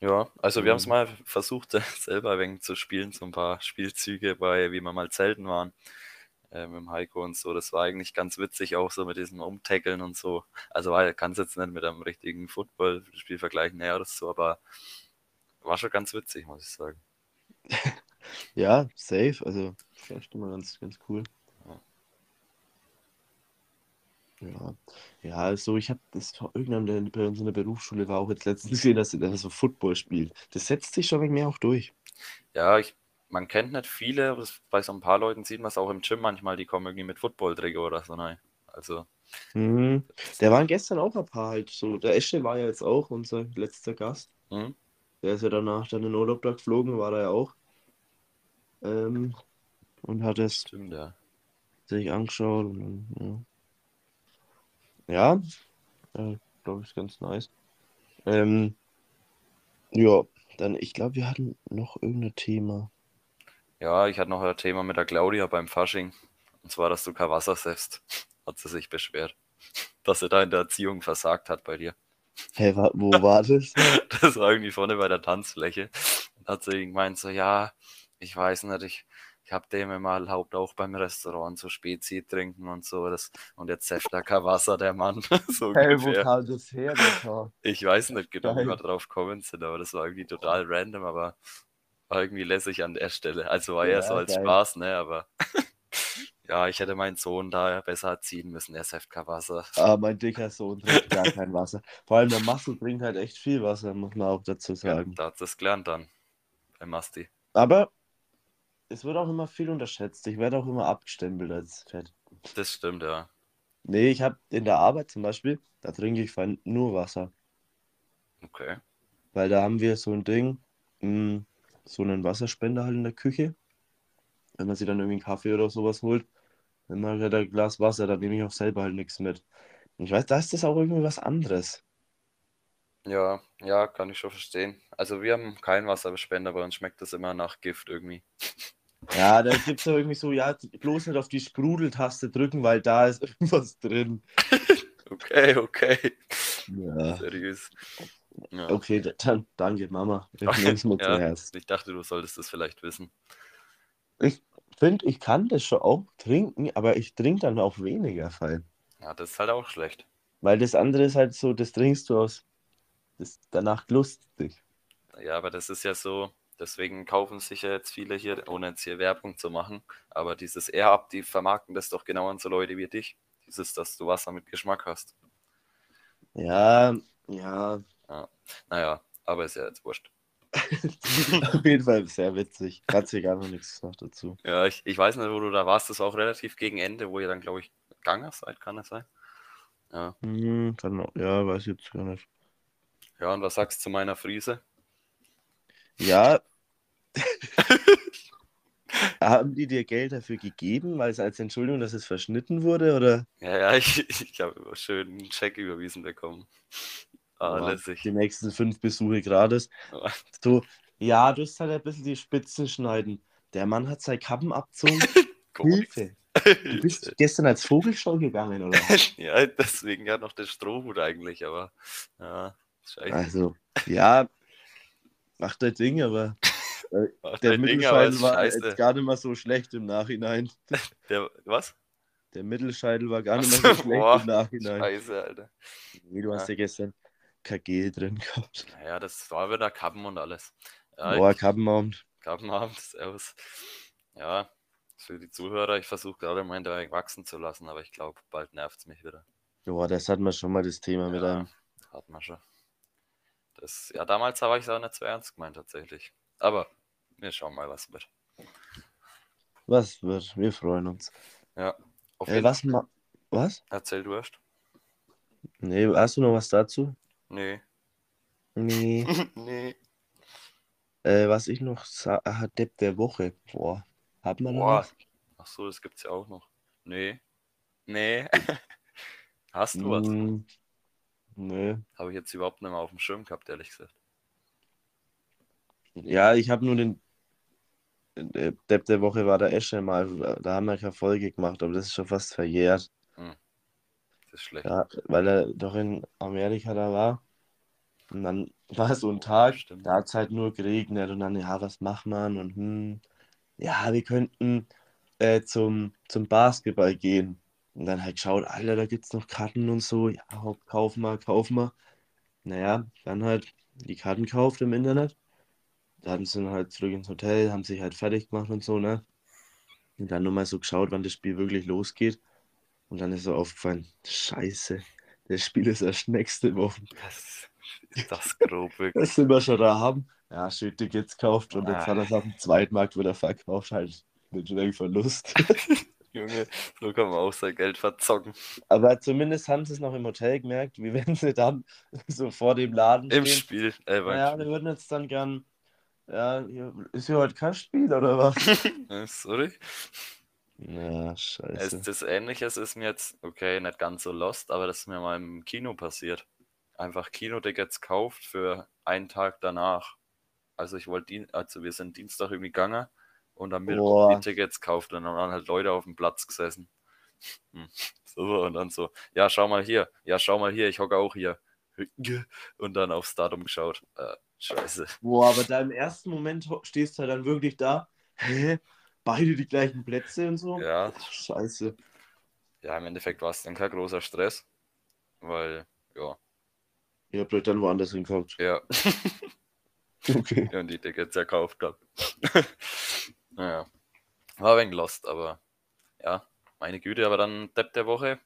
Ja, also wir haben es Mhm. mal versucht, selber ein wenig zu spielen, so ein paar Spielzüge bei, wie wir mal zelten waren, äh, mit dem Heiko und so. Das war eigentlich ganz witzig, auch so mit diesem Umtackeln und so. Also war, kann es jetzt nicht mit einem richtigen Footballspiel vergleichen, naja, oder so, aber war schon ganz witzig, muss ich sagen. Ja, safe, also vielleicht immer ganz, ganz cool. Ja. Ja, also ich habe das war irgendwann der bei uns in der Berufsschule war auch jetzt letztens gesehen, dass er so Football spielt. Das setzt sich schon wegen mir auch durch. Ja, ich, man kennt nicht viele, aber bei so ein paar Leuten sieht man es auch im Gym manchmal, die kommen irgendwie mit Football-Trikot oder so, nein. Also, Mhm. Der waren gestern auch ein paar halt so. Der Esche war ja jetzt auch unser letzter Gast. hm? Der ist ja danach dann in Urlaub da geflogen, war er ja auch. Ähm, und hat es stimmt, ja. sich angeschaut. Und, dann, ja, ja äh, glaube ich, ist ganz nice. Ähm, ja, dann, ich glaube, wir hatten noch irgendein Thema. Ja, ich hatte noch ein Thema mit der Claudia beim Fasching. Und zwar, dass du kein Wasser säfst. Hat sie sich beschwert. Dass sie da in der Erziehung versagt hat bei dir. Hä, wa wo war das? Das war irgendwie vorne bei der Tanzfläche. Und hat sie gemeint so, ja, ich weiß nicht, ich, ich habe dem immer erlaubt, auch beim Restaurant so Spezi trinken und so. Das, und jetzt er kein Wasser, der Mann. so Hey, wo kam das her? Ich weiß nicht genau, wie wir drauf kommen sind, aber das war irgendwie total random, aber war irgendwie lässig an der Stelle. Also war eher so Ja, als geil. Spaß, ne? Aber ja, ich hätte meinen Sohn da besser erziehen müssen. Er säfft kein Wasser. Ah, mein dicker Sohn trinkt gar kein Wasser. Vor allem der Marcel trinkt halt echt viel Wasser, muss man auch dazu Ja, sagen. da hat es gelernt dann. Bei Masti. Aber es wird auch immer viel unterschätzt. Ich werde auch immer abgestempelt als fett. Das stimmt, ja. Nee, ich habe in der Arbeit zum Beispiel, da trinke ich nur Wasser. Okay. Weil da haben wir so ein Ding, mh, so einen Wasserspender halt in der Küche. Wenn man sich dann irgendwie einen Kaffee oder sowas holt, dann mache ich halt ein Glas Wasser, dann nehme ich auch selber halt nichts mit. Und ich weiß, da ist das auch irgendwie was anderes. Ja, ja, kann ich schon verstehen. Also wir haben keinen Wasserspender, bei uns schmeckt das immer nach Gift irgendwie. Ja, da gibt es ja irgendwie so, ja, bloß nicht auf die Sprudeltaste drücken, weil da ist irgendwas drin. Okay, okay. Ja. Seriös. Ja. Okay, dann danke, Mama. Ich nehme es mir zu Ja, Herzen. ich dachte, du solltest das vielleicht wissen. Ich finde, ich kann das schon auch trinken, aber ich trinke dann auch weniger fein. Ja, das ist halt auch schlecht. Weil das andere ist halt so, das trinkst du aus. Das danach lustig. Ja, aber das ist ja so, deswegen kaufen sich ja jetzt viele hier, ohne jetzt hier Werbung zu machen, aber dieses Air-Up, die vermarkten das doch genau an so Leute wie dich. Dieses, dass du Wasser mit Geschmack hast. Ja, ja. Naja, aber ist ja jetzt wurscht. Auf jeden Fall sehr witzig. Hat sich gar noch nichts gesagt dazu. Ja, ich, ich weiß nicht, wo du da warst. Das war auch relativ gegen Ende, wo ihr dann, glaube ich, gegangen seid, kann es sein? Ja. Hm, kann ja, weiß ich jetzt gar nicht. Ja, und was sagst du zu meiner Friese? Ja. Haben die dir Geld dafür gegeben, weil es als Entschuldigung, dass es verschnitten wurde? Oder Ja, ja, ich, ich habe schön einen Check überwiesen bekommen. Ah, Boah, lässig. die nächsten fünf Besuche gratis? Ja. So, ja, du hast halt ein bisschen die Spitzen schneiden. Der Mann hat seine Kappen abgezogen. Hilfe. Du bist gestern als Vogelshow gegangen, oder? ja, deswegen ja noch der Strohhut eigentlich, aber ja, scheiße. Also, ja, macht dein Ding, aber äh, der Ding, Mittelscheitel ist war scheiße. jetzt gar nicht mal so schlecht im Nachhinein. Der, was? Der Mittelscheitel war gar nicht mal so schlecht boah, im Nachhinein. Scheiße, Alter. Nee, du hast ja gestern KG drin gehabt. Naja, das war wieder Kappen und alles. Ja, Boah, Kappenabend. Kappenabend, servus. Ja, für die Zuhörer, ich versuche gerade mein Dreieck wachsen zu lassen, aber ich glaube, bald nervt es mich wieder. Boah, das hatten wir schon mal das Thema mit Ja, einem. hat man schon. Das, ja, damals habe ich es auch nicht so ernst gemeint, tatsächlich. Aber wir schauen mal, was wird. Was wird? Wir freuen uns. Ja, auf Äh, jeden was ma Was? Erzähl du erst. Nee, hast du noch was dazu? Nee. Nee. nee. äh, was ich noch sah, ah, Depp der Woche. Boah. Hat man noch Boah. was? Ach so, das gibt's ja auch noch. Nee. Nee. Hast du was? Mm, nee. Habe ich jetzt überhaupt nicht mehr auf dem Schirm gehabt, ehrlich gesagt. Ja, ich habe nur den Depp der Woche war der Esche mal. Da haben wir keine Folge gemacht, aber das ist schon fast verjährt. Das ist schlecht. Ja, weil er doch in Amerika da war. Und dann war so ein Tag, Stimmt. da hat es halt nur geregnet und dann, ja, was macht man? Und hm, ja, wir könnten äh, zum, zum Basketball gehen. Und dann halt geschaut, Alter, da gibt es noch Karten und so. Ja, hopp, kauf mal, kauf mal. Naja, dann halt die Karten gekauft im Internet. Dann sind halt zurück ins Hotel, haben sich halt fertig gemacht und so, ne? Und dann nur mal so geschaut, wann das Spiel wirklich losgeht. Und dann ist so aufgefallen, scheiße, das Spiel ist erst nächste Woche. Das ist das grob wirklich. Das sind wir schon da haben. Ja, schön Tickets gekauft und jetzt hat er es auf dem Zweitmarkt wieder verkauft, halt mit einem Verlust. Junge, so kann man auch sein Geld verzocken. Aber zumindest haben sie es noch im Hotel gemerkt, wie wenn sie dann so vor dem Laden Im stehen. Spiel. Beim Naja, wir würden jetzt dann gern, ja, hier, ist hier heute kein Spiel oder was? Äh, Sorry. Ja, Es, scheiße. das Ähnliches ist mir jetzt, okay, nicht ganz so lost, aber das ist mir mal im Kino passiert. Einfach Kinotickets kauft für einen Tag danach. Also ich wollte, also wir sind Dienstag irgendwie gegangen und Mittwoch Boah. die Tickets gekauft und dann waren halt Leute auf dem Platz gesessen. Hm. So, und dann so, ja, schau mal hier, ja, schau mal hier, ich hocke auch hier. Und dann aufs Datum geschaut. Äh, scheiße. Boah, aber da im ersten Moment stehst du halt dann wirklich da. Hä? beide die gleichen Plätze und so. Ja, Scheiße. ja, im Endeffekt war es dann kein großer Stress, weil, ja, Ihr habt euch dann woanders hingeguckt. ja, Okay. und die Tickets erkauft habe. Naja, war ein wenig lost, aber ja, meine Güte, aber dann Depp der Woche.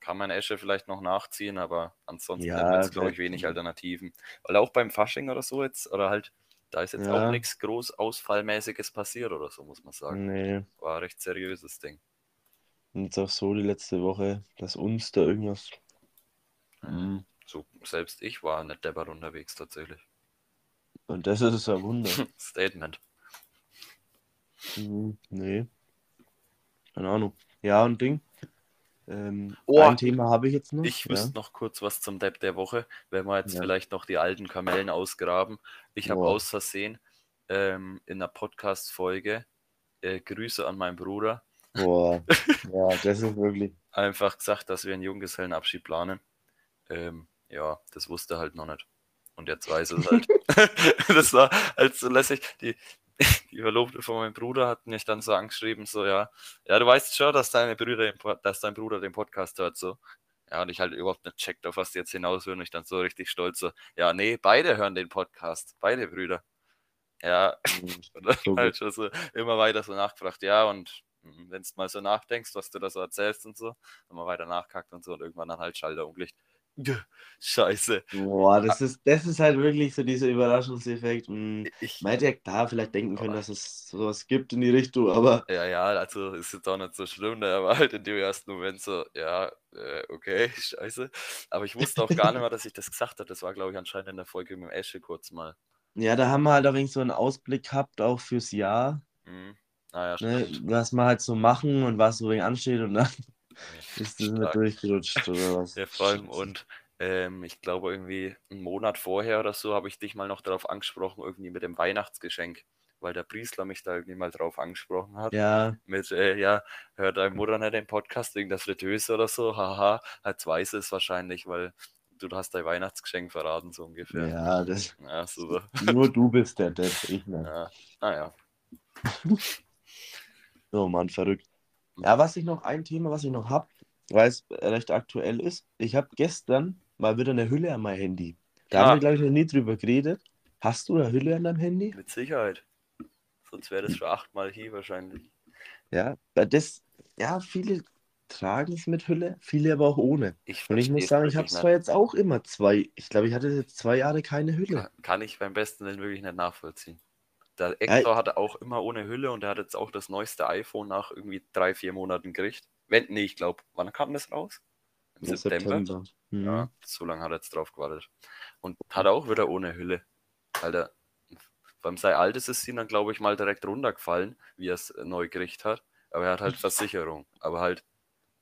Kann man Esche vielleicht noch nachziehen, aber ansonsten Ja, wir jetzt, glaube ich, wenig Alternativen. Weil auch beim Fasching oder so jetzt, oder halt, da ist jetzt Ja. auch nichts groß Ausfallmäßiges passiert oder so, muss man sagen. Nee. War ein recht seriöses Ding. Und jetzt auch so die letzte Woche, dass uns da irgendwas. Mhm. So, selbst ich war nicht deppert unterwegs tatsächlich. Und das ist ein Wunder. Statement. Mhm. Nee. Keine Ahnung. Ja, und Ding. Ähm, Oh, ein Thema habe ich jetzt noch. Ich ja. wüsste noch kurz was zum Depp der Woche, wenn wir jetzt Ja. vielleicht noch die alten Kamellen ausgraben. Ich habe aus Versehen ähm, in einer Podcast-Folge äh, Grüße an meinen Bruder Boah. Ja, das ist wirklich. einfach gesagt, dass wir einen Junggesellenabschied planen. Ähm, ja, das wusste er halt noch nicht. Und jetzt weiß es halt. das war halt so lässig. Die, die Verlobte von meinem Bruder hat mich dann so angeschrieben, so, ja, ja, du weißt schon, dass, deine Brüder dass dein Bruder den Podcast hört, so. Ja, und ich halt überhaupt nicht checkt, auf was die jetzt hinaus will. Und ich dann so richtig stolz so, ja, nee, beide hören den Podcast. Beide Brüder. Ja, und dann So halt schon so immer weiter so nachgefragt, ja, und wenn du mal so nachdenkst, was du da so erzählst und so, immer weiter nachkackt und so und irgendwann dann halt Schalter umgelegt. Scheiße. Boah, das ist, das ist halt wirklich so dieser Überraschungseffekt. Mhm. Ich, Man hätte ja da vielleicht denken können, dass es sowas gibt in die Richtung, aber ja, ja, also ist jetzt auch nicht so schlimm, ne, aber halt in dem ersten Moment so, ja, äh, okay, scheiße. Aber ich wusste auch gar nicht mehr, dass ich das gesagt habe. Das war, glaube ich, anscheinend in der Folge mit dem Esche kurz mal. ja, da haben wir halt auch wenig so einen Ausblick gehabt, auch fürs Jahr, Mhm. Naja, ne, stimmt. was wir halt so machen und was so wenig ansteht und dann ist das mit Stark. durchgerutscht oder was. Ja, vor allem und ähm, ich glaube irgendwie einen Monat vorher oder so habe ich dich mal noch darauf angesprochen, irgendwie mit dem Weihnachtsgeschenk, weil der Priestler mich da irgendwie mal drauf angesprochen hat. Ja, Mit, äh, ja, hört deine Mutter nicht den Podcast wegen der Fritteuse oder so, haha, jetzt weiß es wahrscheinlich, weil du hast dein Weihnachtsgeschenk verraten, so ungefähr. ja, das, Ja, super. nur du bist der Depp, ich nicht. Ja, naja. Oh Mann, verrückt. Ja, was ich noch, ein Thema, was ich noch habe, weil es recht aktuell ist. Ich habe gestern mal wieder eine Hülle an mein Handy. Da Ah. haben wir, glaube ich, noch nie drüber geredet. Hast du eine Hülle an deinem Handy? Mit Sicherheit. Sonst wäre das schon achtmal hier wahrscheinlich. Ja, das, ja, viele tragen es mit Hülle, viele aber auch ohne. Ich Und ich muss sagen, ich habe zwar jetzt auch immer zwei, ich glaube, ich hatte jetzt zwei Jahre keine Hülle. Kann ich beim besten Willen wirklich nicht nachvollziehen. Der Hector hatte auch immer ohne Hülle und er hat jetzt auch das neueste iPhone nach irgendwie drei, vier Monaten gekriegt. Wenn, nee, ich glaube, wann kam das raus? Im Im September. Mhm. Ja, so lange hat er jetzt drauf gewartet. Und hat auch wieder ohne Hülle. Alter, beim sei altes ist ihm dann, glaube ich, mal direkt runtergefallen, wie er es neu gekriegt hat. Aber er hat halt Versicherung. Aber halt,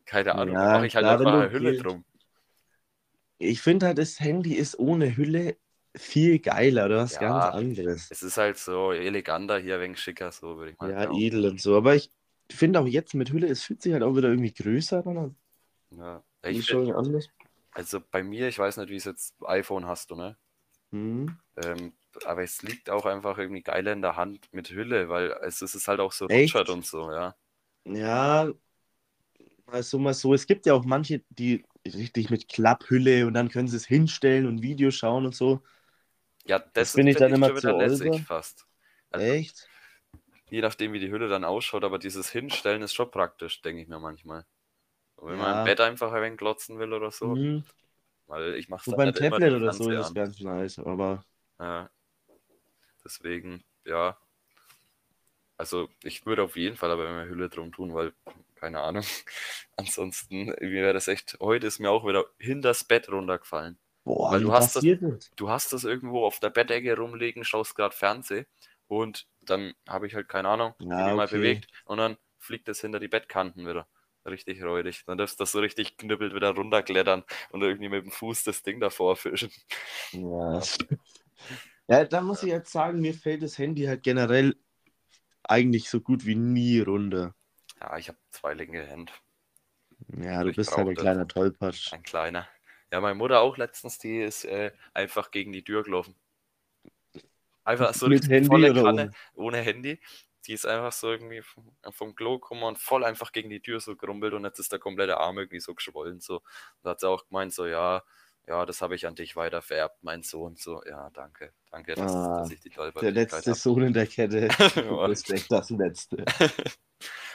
keine Ahnung, Ja, da mache ich halt klar, einfach eine Hülle drum. Ich finde halt, das Handy ist ohne Hülle viel geiler oder was Ja, ganz anderes. Es ist halt so eleganter hier, wegen schicker, so würde ich mal Ja, sagen. edel und so. Aber ich finde auch jetzt mit Hülle, es fühlt sich halt auch wieder irgendwie größer an. Ja. Ich schon anders. also bei mir, ich weiß nicht, wie es jetzt iPhone hast du, ne? Mhm. Ähm, aber es liegt auch einfach irgendwie geiler in der Hand mit Hülle, weil es, ist halt auch so Echt? rutschert und so, ja. Ja, mal so, mal so. Es gibt ja auch manche, die richtig mit Klapphülle und dann können sie es hinstellen und Video schauen und so. Ja, das, Das finde ich dann immer schon zu lässig fast. Also, Echt? je nachdem, wie die Hülle dann ausschaut, aber dieses Hinstellen ist schon praktisch, denke ich mir manchmal. Und wenn man Ja. im Bett einfach ein wenig glotzen will oder so, Mhm. weil ich mache So beim immer Tablet oder so ist an. ganz nice, aber Ja. Deswegen, ja. Also ich würde auf jeden Fall aber immer Hülle drum tun, weil, keine Ahnung. Ansonsten, mir wäre das echt, heute ist mir auch wieder hinters Bett runtergefallen. Boah, Weil du hast das-? Du hast das irgendwo auf der Bettdecke rumliegen, schaust gerade Fernseh und dann habe ich halt keine Ahnung, Ja, mal okay. bewegt und dann fliegt das hinter die Bettkanten wieder. Richtig räudig. Dann darfst du das so richtig knüppelt wieder runterklettern und irgendwie mit dem Fuß das Ding davor fischen. Ja. ja, da muss ich jetzt sagen, mir fällt das Handy halt generell eigentlich so gut wie nie runter. Ja, ich habe zwei linke Hände. Ja, du Ich bist halt ein kleiner Tollpatsch. Ein kleiner. Ja, meine Mutter auch letztens, die ist äh, einfach gegen die Tür gelaufen. Einfach so Mit Handy volle Kanne, ohne? Handy. die ist einfach so irgendwie vom, vom Klo gekommen und voll einfach gegen die Tür so gerumpelt und jetzt ist der komplette Arm irgendwie so geschwollen. So. Da hat sie auch gemeint, so, ja, ja, das habe ich an dich weiter vererbt, mein Sohn. So, ja, danke, danke, dass, Ah, dass ich die Der Tollpatschigkeit letzte habe. Sohn in der Kette. Ja. Respekt, das letzte.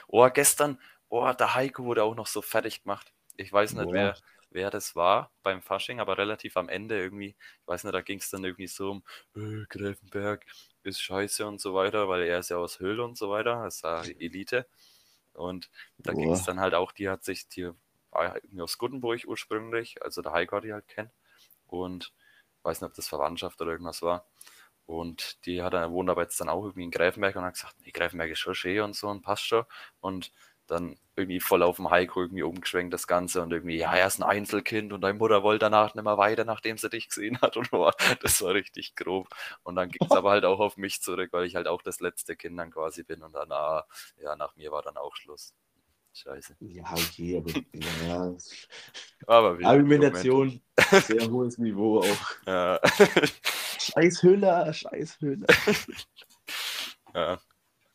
Oh, gestern, oh, der Heiko wurde auch noch so fertig gemacht. Ich weiß nicht, Boah. wer, wer das war beim Fasching, aber relativ am Ende irgendwie, ich weiß nicht, da ging es dann irgendwie so um, äh, Gräfenberg ist scheiße und so weiter, weil er ist ja aus Höhl und so weiter, ist ja Elite. Und da ging es dann halt auch, die hat sich, die war irgendwie aus Guttenburg ursprünglich, also der Heiko die halt kennt. Und weiß nicht, ob das Verwandtschaft oder irgendwas war. Und die hat er wohnt aber jetzt dann auch irgendwie in Gräfenberg und hat gesagt, nee, Gräfenberg ist schon schön und so und passt schon. Und dann irgendwie voll auf dem Heiko irgendwie umgeschwenkt das Ganze und irgendwie, ja, er ist ein Einzelkind und deine Mutter wollte danach nicht mehr weiter, nachdem sie dich gesehen hat und boah, das war richtig grob. Und dann ging es aber halt auch auf mich zurück, weil ich halt auch das letzte Kind dann quasi bin und dann, ah, ja, nach mir war dann auch Schluss. Scheiße. Ja, okay, aber ja, Aber Argumentation, sehr hohes Niveau auch. Ja. Scheiß Hüller, scheiß Hüller. ja,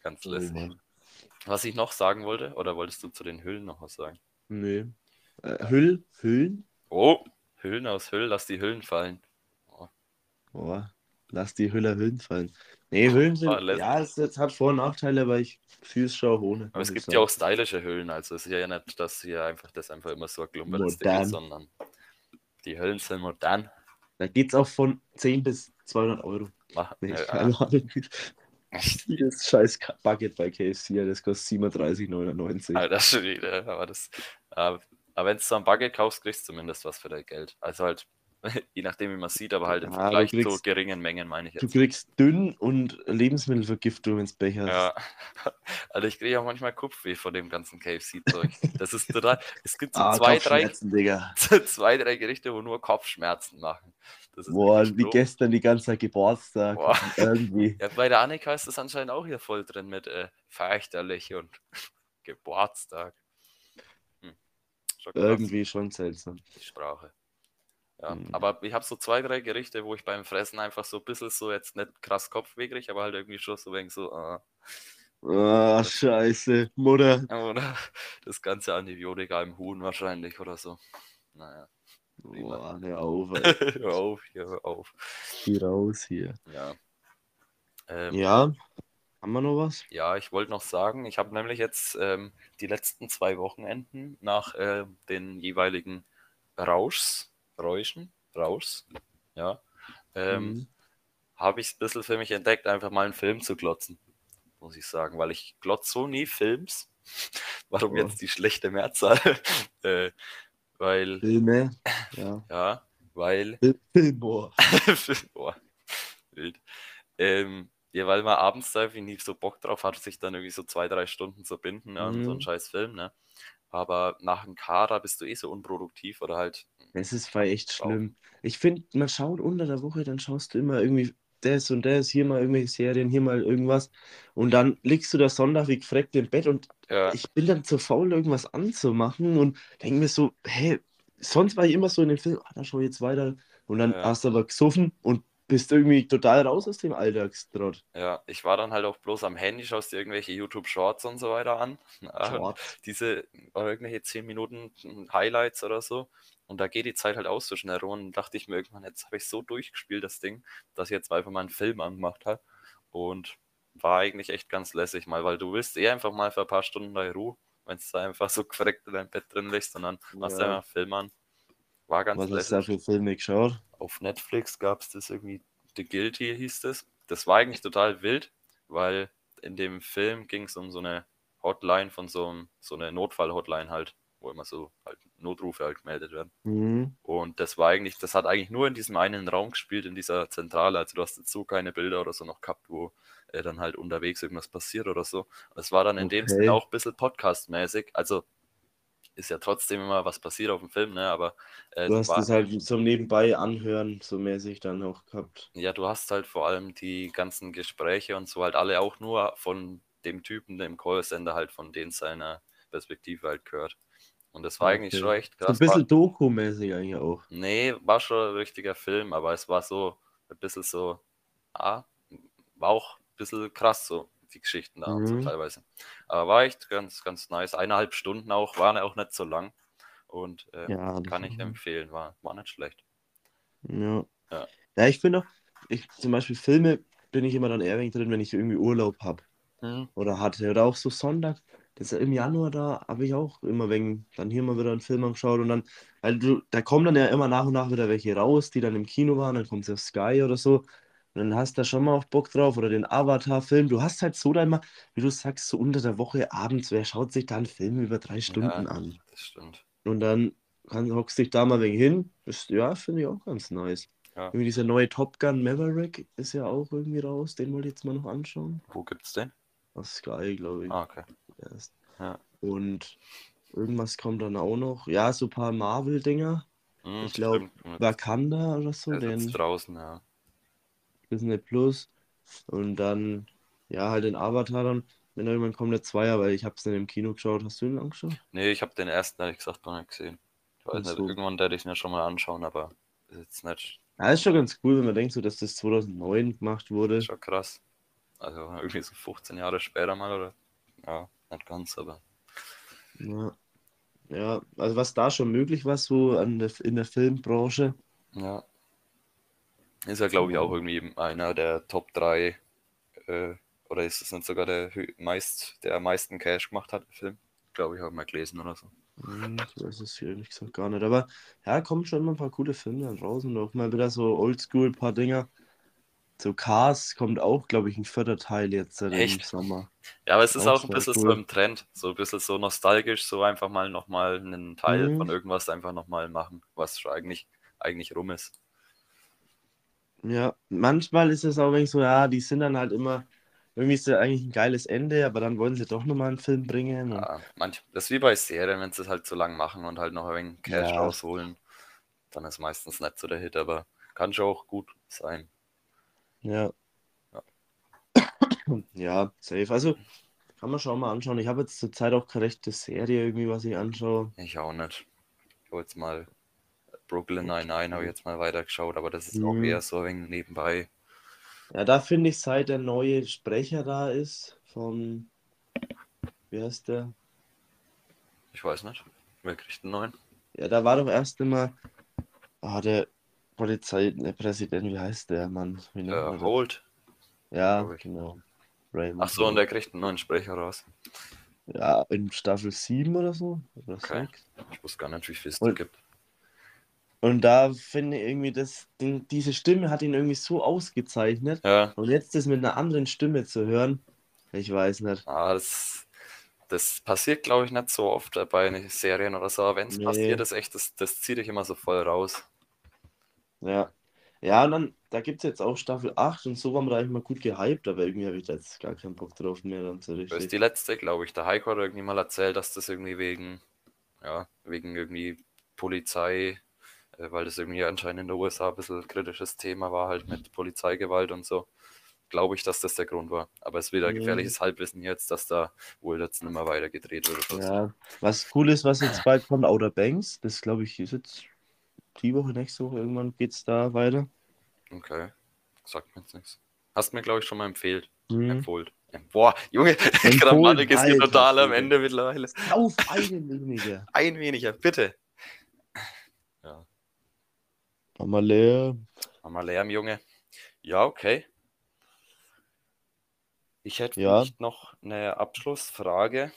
ganz Oh, lässig. Mann. Was ich noch sagen wollte, oder wolltest du zu den Hüllen noch was sagen? Nee. Äh, Hüll, Hüllen? Oh, Hüllen aus Hüll, lass die Hüllen fallen. Boah, lass die Hüller Hüllen fallen. Nee, Hüllen sind, lässig. ja, es, es hat Vor- und Nachteile, aber ich fühle es schon ohne. Aber es ich gibt sagen. ja auch stylische Hüllen, also es ist ja nicht, dass hier einfach das einfach immer so ein Modern. ist, sondern die Hüllen sind modern. Da geht es auch von 10 bis 200 Euro. Mach, Nee, äh, Das scheiß Bucket bei KFC, das kostet 37,99. Alter, schon wieder, aber das, aber, aber wenn du so ein Bucket kaufst, kriegst du zumindest was für dein Geld. Also halt, je nachdem, wie man sieht, aber halt im Ja, du Vergleich zu kriegst- geringen Mengen, meine ich Du jetzt. kriegst dünn und Lebensmittelvergiftung ins Becher. Ja, also ich kriege auch manchmal Kopfweh von dem ganzen KFC-Zeug. Das ist total, es gibt so Ah, zwei, drei, Digga. zwei, drei Gerichte, wo nur Kopfschmerzen machen. Boah, wie gestern die ganze Zeit Geburtstag. Boah. Irgendwie. Ja, bei der Annika ist das anscheinend auch hier voll drin mit äh, fürchterlich und Geburtstag. Hm. Schon Irgendwie schon seltsam. die Sprache. Ja, Hm. aber ich habe so zwei, drei Gerichte, wo ich beim Fressen einfach so ein bisschen so jetzt nicht krass Kopfweh krieg, aber halt irgendwie schon so wegen so, äh, Ah, scheiße. Mutter. oder das ganze Antibiotika im Huhn wahrscheinlich oder so. Naja, Boah, hör auf, ey. hör auf, hier, hör auf. Geh raus hier. Ja. Ähm, Ja, haben wir noch was? Ja, ich wollte noch sagen, ich habe nämlich jetzt ähm, die letzten zwei Wochenenden nach äh, den jeweiligen Rauschs, Räuschen, Rauschs, ja, ähm, Mhm. habe ich ein bisschen für mich entdeckt, einfach mal einen Film zu glotzen, muss ich sagen, weil ich glotze so nie Films. Warum Oh. jetzt die schlechte Mehrzahl? äh, weil, Filme. Ja. ja, weil Fil- Filmbohr. Boah, wild. Ähm, ja, weil man abends da irgendwie nie so Bock drauf hat, sich dann irgendwie so zwei, drei Stunden zu binden an so einen Mhm. scheiß Film, ne? Aber nach einem Kader bist du eh so unproduktiv oder halt, Es ist voll echt Schau. schlimm. Ich finde, man schaut unter der Woche, dann schaust du immer irgendwie das und das, hier mal irgendwelche Serien, hier mal irgendwas. Und dann liegst du da Sonntag wie gefreckt im Bett und ja, ich bin dann zu faul, irgendwas anzumachen und denke mir so, hey, sonst war ich immer so in dem Film, ah, da schau ich jetzt weiter. Und dann Ja. hast du aber gesoffen und bist irgendwie total raus aus dem Alltagstrott. ja, ich war dann halt auch bloß am Handy, schaust dir irgendwelche YouTube-Shorts und so weiter an. Shorts. diese oder irgendwelche 10 Minuten Highlights oder so. Und da geht die Zeit halt aus so schnell rum. Und dachte ich mir irgendwann, jetzt habe ich so durchgespielt, das Ding, dass ich jetzt einfach mal einen Film angemacht habe. Und war eigentlich echt ganz lässig mal, weil du willst eh einfach mal für ein paar Stunden deine Ruhe, wenn du da einfach so gefreckt in deinem Bett drin liegst und dann machst du Ja. einfach Film an. War ganz Was hast du da lässig. für Filme geschaut? Auf Netflix gab es das irgendwie, The Guilty hieß das. Das war eigentlich total wild, weil in dem Film ging es um so eine Hotline von so, einem, so eine Notfall-Hotline halt, wo immer so halt Notrufe halt gemeldet werden. Mhm. Und das war eigentlich, das hat eigentlich nur in diesem einen Raum gespielt, in dieser Zentrale. Also du hast jetzt so keine Bilder oder so noch gehabt, wo äh, dann halt unterwegs irgendwas passiert oder so. Es war dann in dem Okay. Sinne auch ein bisschen Podcast-mäßig. Also ist ja trotzdem immer was passiert auf dem Film, ne? Aber äh, Du es hast das halt so nebenbei anhören, so mäßig dann auch gehabt. ja, du hast halt vor allem die ganzen Gespräche und so halt alle auch nur von dem Typen im Callcenter halt von den seiner Perspektive halt gehört. Und das war eigentlich Okay. schon echt So ein krass. Bisschen Doku-mäßig eigentlich auch. nee, war schon ein richtiger Film, aber es war so ein bisschen so, ah, war auch bisschen krass so. die Geschichten da und so Mhm. teilweise. Aber war echt ganz, ganz nice. Eineinhalb Stunden auch, waren auch nicht so lang. Und ähm, Ja, kann ich empfehlen, war, war nicht schlecht. Ja. Ja. Ja, ich finde auch, ich, zum Beispiel Filme bin ich immer dann eher wenig drin, wenn ich irgendwie Urlaub habe oder hatte. Oder auch so Sonntag, das ist im Januar da, habe ich auch immer wegen, dann hier mal wieder einen Film angeschaut und dann, weil du, da kommen dann ja immer nach und nach wieder welche raus, die dann im Kino waren, dann kommt sie auf Sky oder so. Und dann hast du da schon mal auch Bock drauf oder den Avatar-Film. Du hast halt so dann mal, wie du sagst, so unter der Woche abends, wer schaut sich da einen Film über drei Stunden ja, an? Das stimmt. Und dann kann, hockst dich da mal wegen hin. Ist, ja, finde ich auch ganz nice. Ja. Irgendwie dieser neue Top Gun Maverick ist ja auch irgendwie raus. Den wollte ich jetzt mal noch anschauen. Wo gibt's den? Auf Sky, glaube ich. Ah, okay. Erst. Ja. Und irgendwas kommt dann auch noch. Ja, so ein paar Marvel-Dinger. Hm, Ich glaub, stimmt. Jetzt- Wakanda oder so, der den draußen, ja. Disney Plus. Und dann, ja, halt den Avatar dann. Wenn irgendwann kommt der Zweier, weil ich habe es dann im Kino geschaut. Hast du ihn angeschaut? Nee, ich habe den ersten, ehrlich gesagt, noch nicht gesehen. Ich weiß Ach nicht, so. irgendwann werde ich mir schon mal anschauen, aber ist jetzt nicht Ja, ist schon ganz cool, wenn man denkt, so, dass das 2009 gemacht wurde. schon krass. Also irgendwie so 15 Jahre später mal, oder? Ja, nicht ganz, aber Ja. Ja, also was da schon möglich war, so an der, in der Filmbranche. ja. Ist ja, glaube ich, auch irgendwie einer der Top 3, äh, oder ist es nicht sogar der meist, der am meisten Cash gemacht hat, der Film? Glaube ich, habe mal gelesen oder so. Ich weiß es ehrlich gesagt gar nicht. Aber ja, kommen schon immer ein paar coole Filme dann raus und auch mal wieder so oldschool, ein paar Dinger. So Cars kommt auch, glaube ich, ein vierter Teil jetzt äh, im Echt? Sommer. Ja, aber es ist Auch auch ein bisschen so cool. im Trend, so ein bisschen so nostalgisch, so einfach mal nochmal einen Teil Mhm. von irgendwas einfach nochmal machen, was schon eigentlich, eigentlich rum ist. Ja, manchmal ist es auch wenig so, ja, die sind dann halt immer, irgendwie ist ja eigentlich ein geiles Ende, aber dann wollen sie doch nochmal einen Film bringen. Und, Ja, manch, das ist wie bei Serien, wenn sie es halt so lang machen und halt noch ein wenig Cash Ja. rausholen, dann ist meistens nicht so der Hit, aber kann schon auch gut sein. Ja. Ja. Ja, safe. Also kann man schon mal anschauen. Ich habe jetzt zurzeit auch keine rechte Serie irgendwie, was ich anschaue. Ich auch nicht. Ich habe jetzt mal Brooklyn Nine-Nine habe ich jetzt mal weitergeschaut, aber das ist auch Mhm. eher so ein wenig nebenbei. Ja, da finde ich, seit der neue Sprecher da ist, von, wie heißt der? Ich weiß nicht. Wer kriegt einen neuen? Ja, da war doch erst immer, ah, der Polizeipräsident, wie heißt der, Mann? Wie Äh? Holt. Ja, genau. Raymond Ach so, und der kriegt einen neuen Sprecher raus. Ja, in Staffel 7 oder so. Oder Okay. 6. Ich wusste gar nicht, wie viel es da gibt. Und da finde ich irgendwie, das, die, diese Stimme hat ihn irgendwie so ausgezeichnet. Ja, Und jetzt das mit einer anderen Stimme zu hören, ich weiß nicht. ah, das, das passiert, glaube ich, nicht so oft bei Serien oder so. Aber wenn es Nee. passiert, ist echt, das, das zieht dich immer so voll raus. Ja. Ja, und dann, da gibt es jetzt auch Staffel 8 und so waren wir da eigentlich mal gut gehypt, aber irgendwie habe ich da jetzt gar keinen Bock drauf mehr dann so Das ist richtig. die letzte, glaube ich. Der Heiko hat irgendwie mal erzählt, dass das irgendwie wegen, ja, wegen irgendwie Polizei, weil das irgendwie anscheinend in der USA ein bisschen ein kritisches Thema war, halt mit Polizeigewalt und so. Glaube ich, dass das der Grund war. Aber es ist wieder Mhm. gefährliches Halbwissen jetzt, dass da wohl jetzt nicht mehr weiter gedreht wird. Ja, was cool ist, was jetzt bald kommt, Outer Banks, das glaube ich ist jetzt die Woche, nächste Woche, irgendwann geht es da weiter. Okay. Sagt mir jetzt nichts. Hast mir, glaube ich, schon mal empfehlt. Mhm. Empfohlen. Boah, Junge, Grammatik ist hier total am. Ende mittlerweile. Auf einen weniger. Ein weniger, bitte. Mama leer. Mama Lärm, Junge. Ja, okay. Ich hätte Ja. vielleicht noch eine Abschlussfrage.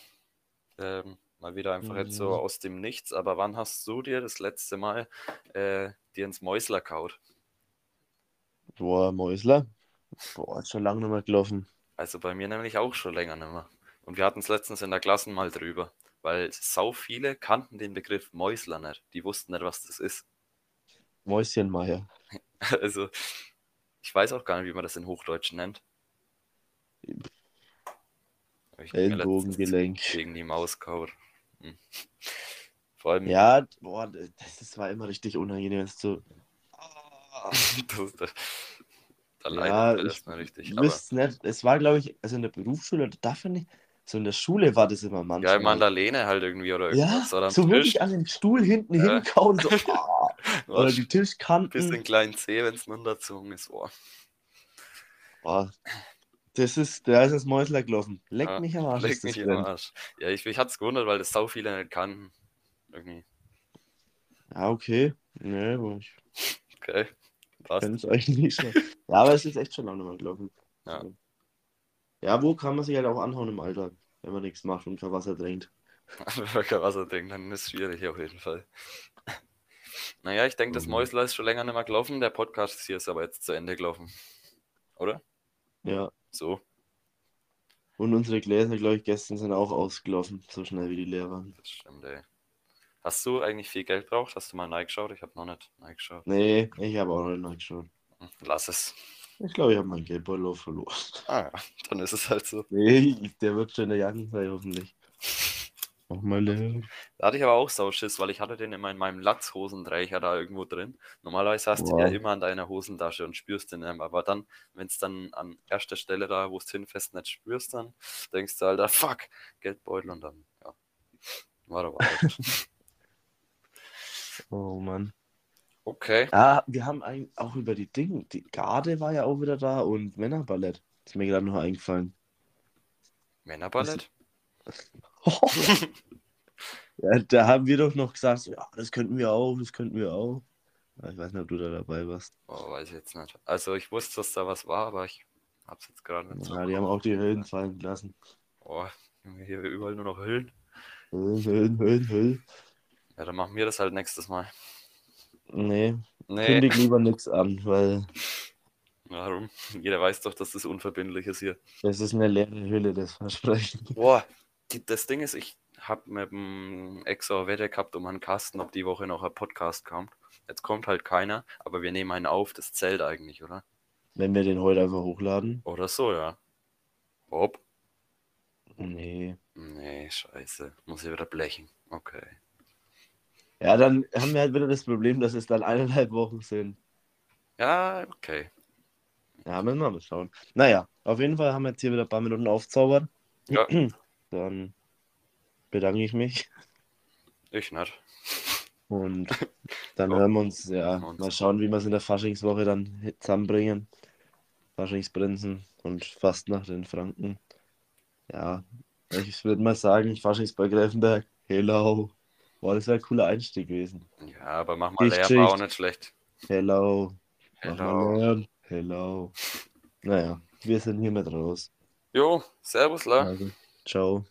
Ähm, mal wieder einfach jetzt so Mhm. aus dem Nichts. Aber wann hast du dir das letzte Mal äh, dir ins Mäusler kaut? Boah, Mäusler. Boah, ist schon lange nicht mehr gelaufen. Also bei mir nämlich auch schon länger nicht mehr. Und wir hatten es letztens in der Klasse mal drüber. Weil sau viele kannten den Begriff Mäusler nicht. Die wussten nicht, was das ist. Mäuschenmeier. Also, ich weiß auch gar nicht, wie man das in Hochdeutsch nennt. Ellbogengelenk. gegen die Maus kaut. Hm. Vor allem, Ja, boah, das, das war immer richtig unangenehm. wenn es So, das, das, da Ja, ich richtig. Aber nicht, es war, glaube ich, also in der Berufsschule, da darf man nicht, so in der Schule war das immer ja, manchmal. Mandalene halt irgendwie oder Ja, irgendwas. Oder am so Tisch. wirklich an den Stuhl hinten Ja. hinkauen, so, ah, oder die Tischkanten. bisschen kleinen Zeh, wenn es nur unterzogen ist. Boah. Boah. Das ist, da ist das Mäusler gelaufen. Leck Ja, mich am Arsch. Leck mich am. Arsch. Ja, ich, mich hat's gewundert, weil das sau viele nicht kannten. Irgendwie. Ja, okay. Nee, aber ich Okay. Passt. es eigentlich nicht so. Ja, aber es ist echt schon lange mehr gelaufen. Ja. Ja, wo kann man sich halt auch anhauen im Alltag, wenn man nichts macht und kein Wasser trinkt. Wenn man kein Wasser trinkt, dann ist es schwierig auf jeden Fall. Naja, ich denke, das Mhm. Mäusler ist schon länger nicht mehr gelaufen. Der Podcast hier ist aber jetzt zu Ende gelaufen. Oder? Ja. So. Und unsere Gläser, glaube ich, gestern sind auch ausgelaufen, so schnell wie die leer waren. Das stimmt, ey. Hast du eigentlich viel Geld braucht? Hast du mal reingeschaut? Ich habe noch nicht reingeschaut. Nee, ich habe auch noch nicht nachgeschaut. Hm, Lass es. Ich glaube, ich habe meinen Geldbeutel auch verloren. Ah ja, dann ist es halt so. Nee, der wird schon in der Jacke sein, hoffentlich. Mach mal leer. Da hatte ich aber auch Sauschiss, weil ich hatte den immer in meinem Latzhosenträger da irgendwo drin. Normalerweise hast du den ja Wow. immer an deiner Hosentasche und spürst den immer. Aber dann, wenn es dann an erster Stelle da, wo es hinfest nicht spürst, dann denkst du, Alter, fuck, Geldbeutel und dann, ja. War aber halt. Oh Mann. Okay. Ah, wir haben eigentlich auch über die Dinge. Die Garde war ja auch wieder da und Männerballett. Ist mir gerade noch eingefallen. Männerballett? Ja, da haben wir doch noch gesagt, so, ja, das könnten wir auch, das könnten wir auch. Ich weiß nicht, ob du da dabei warst. Oh, weiß ich jetzt nicht. Also ich wusste, dass da was war, aber ich hab's jetzt gerade nicht so. Ja, die haben auch die Hüllen fallen lassen. Oh, hier überall nur noch Hüllen. Hüllen, Hüllen, Hüllen, Hüllen. Ja, dann machen wir das halt nächstes Mal. Nee, Nee, kündig lieber nichts an, weil warum? Jeder weiß doch, dass das unverbindlich ist hier. das ist eine leere Hülle, das Versprechen. Boah, die, das Ding ist, ich habe mit dem Exo Wette gehabt um einen Kasten, ob die Woche noch ein Podcast kommt. Jetzt kommt halt keiner, aber wir nehmen einen auf, das zählt eigentlich, oder? Wenn wir den heute einfach hochladen. Oder so, ja. Hopp. Nee. Nee, scheiße. Muss ich wieder blechen. Okay. Ja, dann haben wir halt wieder das Problem, dass es dann eineinhalb Wochen sind. Ja, okay. Ja, müssen wir mal schauen. Naja, auf jeden Fall haben wir jetzt hier wieder ein paar Minuten aufzaubert. Ja. Dann bedanke ich mich Ich nicht. und dann Ja. hören wir uns, ja, wir uns. mal schauen, wie wir es in der Faschingswoche dann zusammenbringen. Faschingsbrenzen und Fastnacht in Franken. Ja, ich würde mal sagen, Faschingsball Greifenberg, hello. Boah, das wäre ein cooler Einstieg gewesen. Ja, aber mach mal leer, war auch nicht schlecht. Hello. Hello. Hello. Naja, wir sind hiermit raus. Jo, servus, la. Also, ciao.